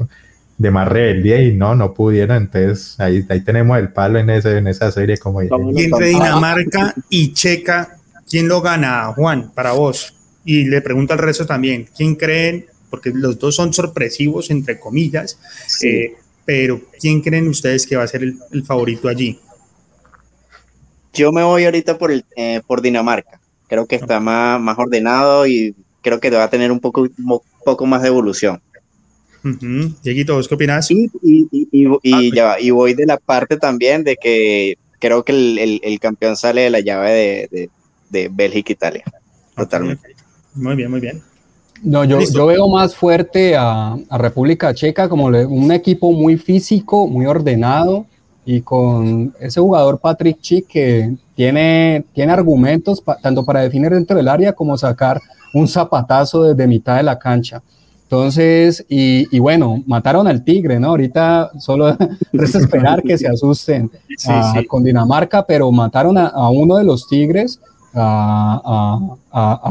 S5: de más rebeldía y no, no pudieron. Entonces ahí, ahí tenemos el palo en, ese, en esa serie. como
S1: Y entre Dinamarca y Checa, ¿quién lo gana, Juan, para vos? Y le pregunto al resto también, ¿quién creen? Porque los dos son sorpresivos, entre comillas, eh, pero ¿quién creen ustedes que va a ser el, favorito allí?
S3: Yo me voy ahorita por, el, eh, por Dinamarca. Creo que está más, más ordenado y creo que va a tener un poco, un poco más de evolución.
S1: Uh ¿vos qué opinas?
S3: Y, y, y, ah, ya, y voy de la parte también de que creo que el, el, campeón sale de la llave de, de, de Bélgica Italia. Totalmente.
S1: Muy bien, muy bien.
S4: No, yo, yo veo más fuerte a, a, República Checa como un equipo muy físico, muy ordenado y con ese jugador Patrick Chick que tiene, tiene argumentos tanto para definir dentro del área como sacar un zapatazo desde mitad de la cancha. Entonces, y, bueno, mataron al Tigre, ¿no? Ahorita solo (laughs) es esperar que se asusten con Dinamarca, pero mataron a, uno de los Tigres, a,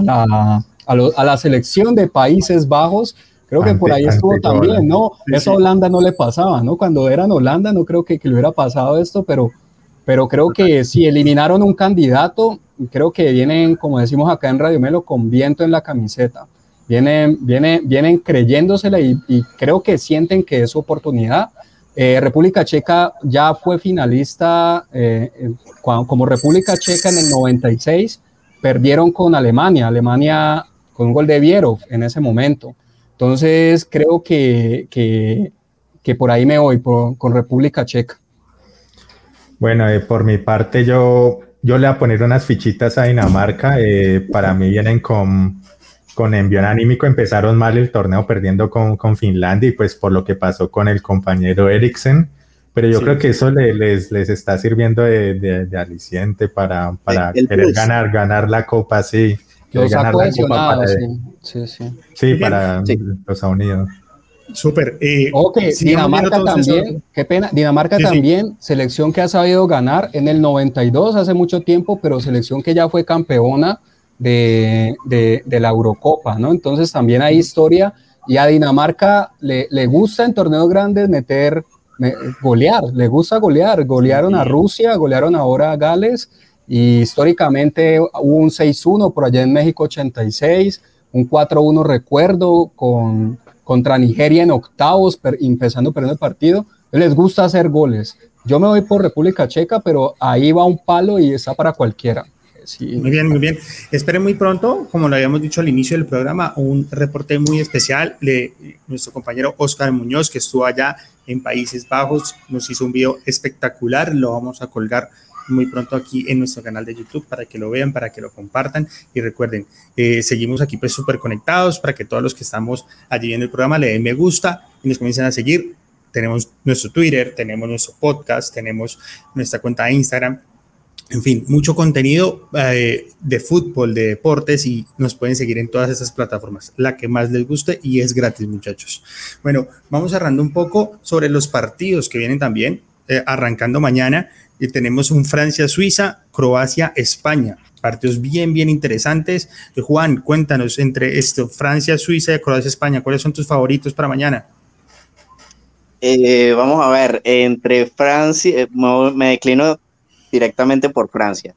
S4: la, a, la, selección de Países Bajos. Creo que por ahí estuvo también, ¿no? Eso a Holanda no le pasaba, ¿no? Cuando eran Holanda no creo que, que le hubiera pasado esto, pero, pero creo que si eliminaron un candidato, creo que vienen, como decimos acá en Radio Melo, con viento en la camiseta vienen, vienen, vienen creyéndosela y, creo que sienten que es su oportunidad. Eh, República Checa ya fue finalista eh, como República Checa en el 96, perdieron con Alemania, Alemania con un gol de Vierov en ese momento. Entonces creo que, que, que por ahí me voy, con República Checa.
S5: Bueno, eh, por mi parte yo, yo le voy a poner unas fichitas a Dinamarca. para mí vienen con con envión anímico empezaron mal el torneo perdiendo con, con, Finlandia y pues por lo que pasó con el compañero Eriksen. Pero yo creo que eso les, les está sirviendo de, de, aliciente para, para querer ganar, ganar la copa, sí.
S4: Ganar la copa para,
S5: sí, sí, sí. para los Unidos.
S1: Súper. Eh,
S4: ok, Dinamarca también, qué pena, Dinamarca también, selección que ha sabido ganar en el 92, hace mucho tiempo, pero selección que ya fue campeona de, de, la Eurocopa, ¿no? Entonces también hay historia y a Dinamarca le, le gusta en torneos grandes meter, golear, le gusta golear, golearon a Rusia, golearon ahora a Gales y históricamente hubo un 6-1 por allá en México 86, un 4-1 recuerdo con, contra Nigeria en octavos, empezando perdiendo el partido, les gusta hacer goles. Yo me voy por República Checa, pero ahí va un palo y está para cualquiera.
S1: Muy bien, muy bien. Esperen muy pronto, como lo habíamos dicho al inicio del programa, un reporte muy especial de nuestro compañero Oscar Muñoz, que estuvo allá en Países Bajos, nos hizo un video espectacular, lo vamos a colgar muy pronto aquí en nuestro canal de YouTube para que lo vean, para que lo compartan y recuerden, eh, seguimos aquí pues súper conectados para que todos los que estamos allí en el programa le den me gusta y nos comiencen a seguir. Tenemos nuestro Twitter, tenemos nuestro podcast, tenemos nuestra cuenta de Instagram, en fin, mucho contenido eh, de fútbol, de deportes y nos pueden seguir en todas esas plataformas, la que más les guste y es gratis, muchachos. Bueno, vamos cerrando un poco sobre los partidos que vienen también, eh, arrancando mañana. Y tenemos un Francia-Suiza, Croacia-España. Partidos bien, bien interesantes. Eh, Juan, cuéntanos entre esto, Francia-Suiza y Croacia-España, ¿cuáles son tus favoritos para mañana?
S3: vamos a ver, entre Francia, me declino directamente por Francia.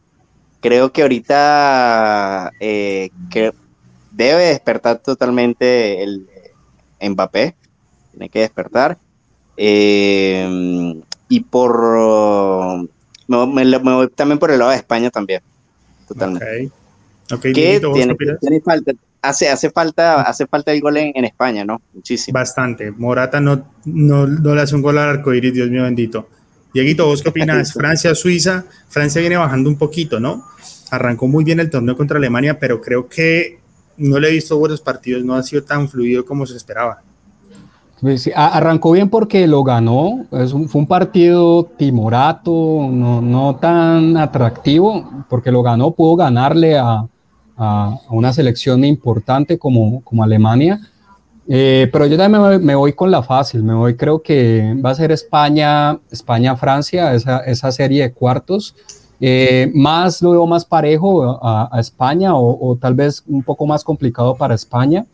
S3: Creo que ahorita eh, debe despertar totalmente el Mbappé, tiene que despertar. Eh, y por me, voy también por el lado de España también, totalmente.
S1: Okay.
S3: tiene, falta, hace, hace falta, hace falta el gol en, España, ¿no? Muchísimo.
S1: Bastante. Morata no, no, no le hace un gol al arcoíris, Dios mío bendito. Dieguito, ¿vos qué (laughs) opinas? Francia, Suiza. Francia viene bajando un poquito, ¿no? Arrancó muy bien el torneo contra Alemania, pero creo que no le he visto buenos partidos, no ha sido tan fluido como se esperaba.
S4: Pues arrancó bien porque lo ganó, fue un partido timorato, no, tan atractivo, porque lo ganó, pudo ganarle a, una selección importante como, como Alemania, eh, pero yo también me voy, con la fácil, me voy, creo que va a ser España, España-Francia, esa, esa, serie de cuartos. Eh, más lo veo más parejo a, España o, tal vez un poco más complicado para España.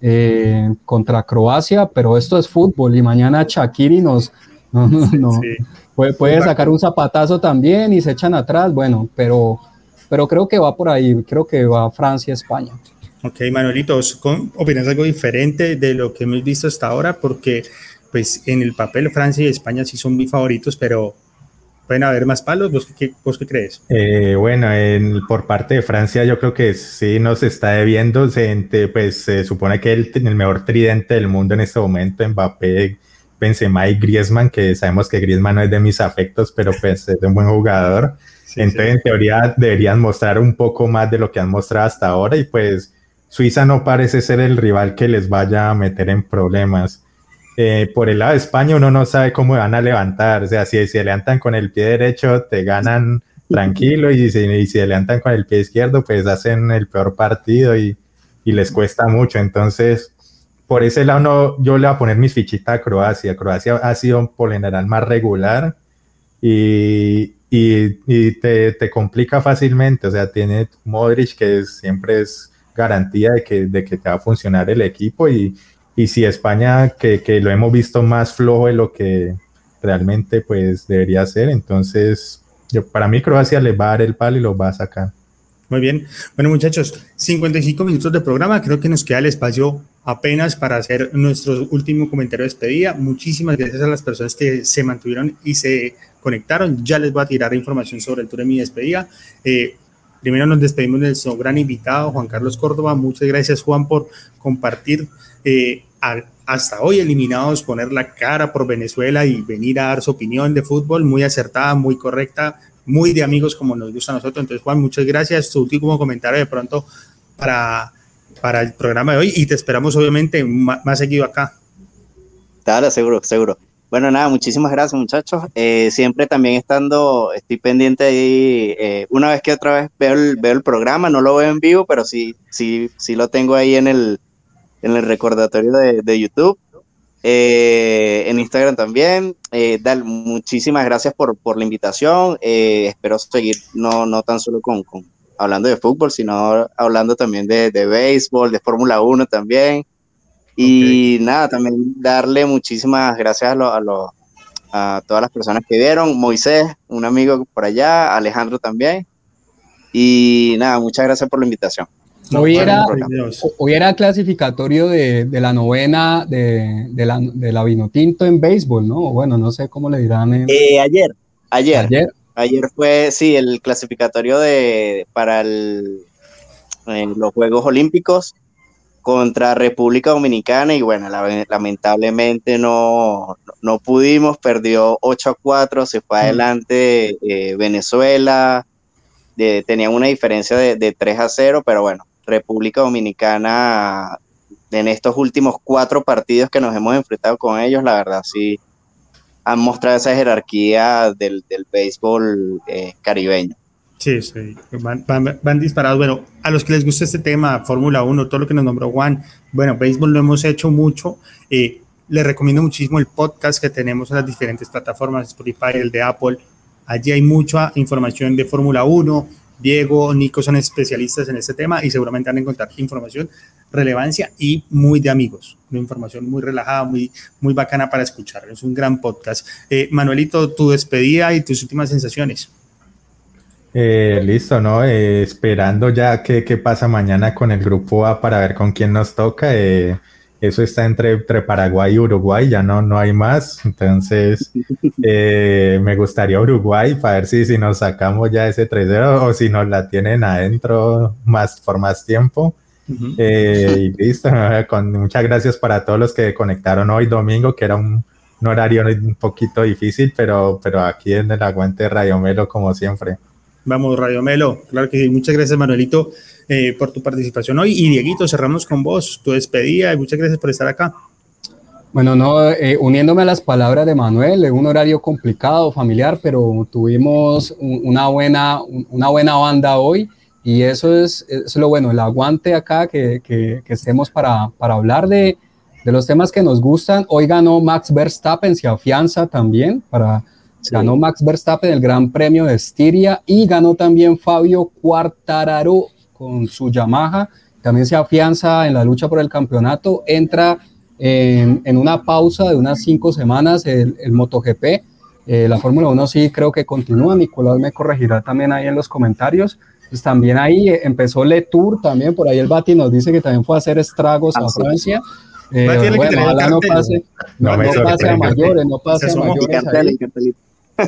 S4: Eh, contra Croacia, pero esto es fútbol y mañana Shakiri nos, (laughs) no, no, puede, puede sacar un zapatazo también y se echan atrás, bueno, pero, pero creo que va por ahí, creo que va Francia-España.
S1: Ok, Manuelito, ¿opinas algo diferente de lo que hemos visto hasta ahora? Porque pues en el papel Francia y España sí son mis favoritos, pero pueden haber más palos. ¿Vos qué, vos qué crees?
S5: Eh, bueno, en, por parte de Francia yo creo que sí nos está debiendo. Se, pues se supone que el, el mejor tridente del mundo en este momento, Mbappé, Benzema y Griezmann, que sabemos que Griezmann no es de mis afectos, pero pues es un buen jugador. Entonces, en teoría, deberían mostrar un poco más de lo que han mostrado hasta ahora y pues Suiza no parece ser el rival que les vaya a meter en problemas. Eh, por el lado de España uno no sabe cómo van a levantar, o sea, si se levantan con el pie derecho te ganan (laughs) tranquilo y si, y se levantan con el pie izquierdo pues hacen el peor partido y, y les cuesta mucho. Entonces, por ese lado no, yo le voy a poner mis fichitas a Croacia. Croacia ha sido por general más regular y, y, y te, te, complica fácilmente, o sea, tiene Modric que siempre es garantía de que, de que te va a funcionar el equipo y, y si España, que, que, lo hemos visto más flojo de lo que realmente pues debería ser, entonces yo, para mí Croacia le va a dar el palo y lo va a sacar.
S1: Muy bien. Bueno, muchachos, 55 minutos de programa. Creo que nos queda el espacio apenas para hacer nuestro último comentario de despedida. Muchísimas gracias a las personas que se mantuvieron y se conectaron. Ya les voy a tirar información sobre el tour de mi despedida. Eh, Primero nos despedimos de nuestro gran invitado, Juan Carlos Córdoba. Muchas gracias, Juan, por compartir eh, hasta hoy eliminados, poner la cara por Venezuela y venir a dar su opinión de fútbol, muy acertada, muy correcta, muy de amigos como nos gusta a nosotros. Entonces, Juan, muchas gracias. Tu último comentario de pronto para, para el programa de hoy y te esperamos obviamente más, más seguido acá.
S3: Claro, seguro, seguro. Bueno, nada, muchísimas gracias muchachos. Eh, siempre también estando, estoy pendiente ahí, eh, una vez que otra vez veo el, veo el programa, no lo veo en vivo, pero sí, sí, sí lo tengo ahí en el, en el recordatorio de, de YouTube. Eh, en Instagram también. Dal, muchísimas gracias por, por la invitación. espero seguir no, no tan solo con, con, hablando de fútbol, sino hablando también de, de béisbol, de Fórmula 1 también. Y nada, también darle muchísimas gracias a, a, a todas las personas que vieron, Moisés, un amigo por allá, Alejandro también. Y nada, muchas gracias por la invitación.
S4: Hoy era, hoy era clasificatorio de, de la novena de, de, la, de la Vinotinto en béisbol, ¿no? Bueno, no sé cómo le dirán.
S3: Eh, ayer, ayer, ayer. Ayer fue, sí, el clasificatorio de, para el, los Juegos Olímpicos contra República Dominicana y bueno, lamentablemente no, no pudimos, perdió 8 a 4, se fue adelante eh, Venezuela, de, tenían una diferencia de, de, 3 a 0, pero bueno, República Dominicana en estos últimos cuatro partidos que nos hemos enfrentado con ellos, la verdad sí han mostrado esa jerarquía del, del béisbol eh, caribeño.
S1: Sí, sí, van, disparados. Bueno, a los que les gusta este tema, Fórmula 1, todo lo que nos nombró Juan, bueno, béisbol lo hemos hecho mucho. Eh, les recomiendo muchísimo el podcast que tenemos en las diferentes plataformas, Spotify, el de Apple. Allí hay mucha información de Fórmula 1. Diego, Nico son especialistas en este tema y seguramente van a encontrar información, relevancia y muy de amigos. Una información muy relajada, muy, muy bacana para escuchar. Es un gran podcast. Eh, Manuelito, tu despedida y tus últimas sensaciones.
S5: Eh, listo, ¿no? Eh, esperando ya qué pasa mañana con el grupo A para ver con quién nos toca. Eh, eso está entre, entre, Paraguay y Uruguay, ya no, no hay más. Entonces, (laughs) eh, me gustaría Uruguay para ver si, si nos sacamos ya ese 3-0 o si nos la tienen adentro más, por más tiempo. Uh -huh. y listo, (laughs) con, muchas gracias para todos los que conectaron hoy domingo, que era un, un horario un poquito difícil, pero, pero aquí en el aguante de Radio Melo, como siempre.
S1: Vamos, Radio Melo. Claro que sí. Muchas gracias, Manuelito, eh, por tu participación hoy. Y Dieguito, cerramos con vos, tu despedida y muchas gracias por estar acá.
S4: Bueno, no, eh, uniéndome a las palabras de Manuel, es un horario complicado, familiar, pero tuvimos una buena, una buena banda hoy y eso es, es lo bueno, el aguante acá, que, que, que estemos para, para hablar de, de, los temas que nos gustan. Hoy ganó Max Verstappen, se afianza también para Sí. Ganó Max Verstappen el Gran Premio de Estiria y ganó también Fabio Quartararo con su Yamaha también se afianza en la lucha por el campeonato, entra en, en una pausa de unas cinco semanas el, el MotoGP. Eh, la Fórmula 1 sí creo que continúa, Nicolás me corregirá también ahí en los comentarios. Pues también ahí empezó Le Tour, también por ahí el Bati nos dice que también fue a hacer estragos a Francia. Eh, bueno, ojalá no pase, no, no, no pase a mayores, no pase a mayores.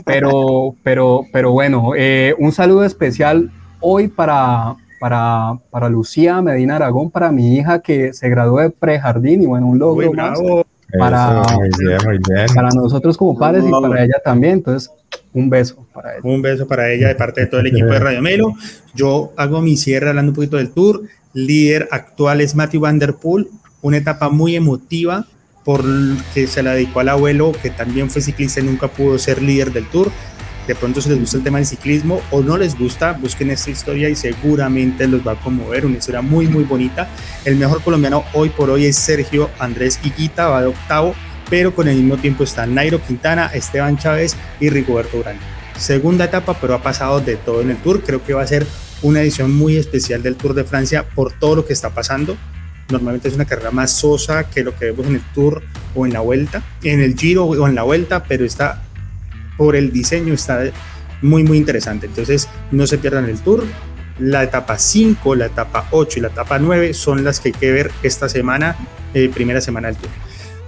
S4: Pero, pero, pero bueno, eh, un saludo especial hoy para, para, para Lucía Medina Aragón, para mi hija que se graduó de prejardín y bueno, un logro
S1: Uy,
S4: más para,
S5: Eso, muy bien, muy bien.
S4: para nosotros como padres y para ella también. Entonces, un beso para ella.
S1: Un beso para ella de parte de todo el equipo de Radio Melo. Yo hago mi cierre hablando un poquito del tour. Líder actual es Matthew Van Der Poel, una etapa muy emotiva porque se la dedicó al abuelo que también fue ciclista y nunca pudo ser líder del tour. De pronto si les gusta el tema del ciclismo o no les gusta, busquen esta historia y seguramente los va a conmover. Una historia muy muy bonita. El mejor colombiano hoy por hoy es Sergio Andrés Higuita, va de octavo, pero con el mismo tiempo están Nairo Quintana, Esteban Chávez y Rigoberto Urán. Segunda etapa, pero ha pasado de todo en el Tour. Creo que va a ser una edición muy especial del Tour de Francia por todo lo que está pasando. Normalmente es una carrera más sosa que lo que vemos en el Tour o en la Vuelta, en el Giro o en la Vuelta, pero está por el diseño, está muy, muy interesante. Entonces, no se pierdan el Tour. La etapa 5, la etapa 8 y la etapa 9 son las que hay que ver esta semana, eh, primera semana del Tour.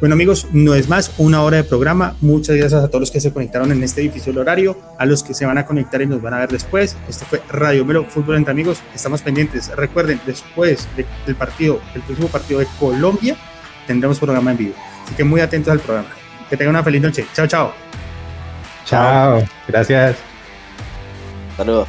S1: Bueno amigos, no es más una hora de programa. Muchas gracias a todos los que se conectaron en este difícil horario, a los que se van a conectar y nos van a ver después. Esto fue Radio Melo Fútbol entre amigos. Estamos pendientes. Recuerden, después de- del partido, el próximo partido de Colombia, tendremos programa en vivo. Así que muy atentos al programa. Que tengan una feliz noche. Chao, chao.
S5: Chao, gracias.
S3: Saludos.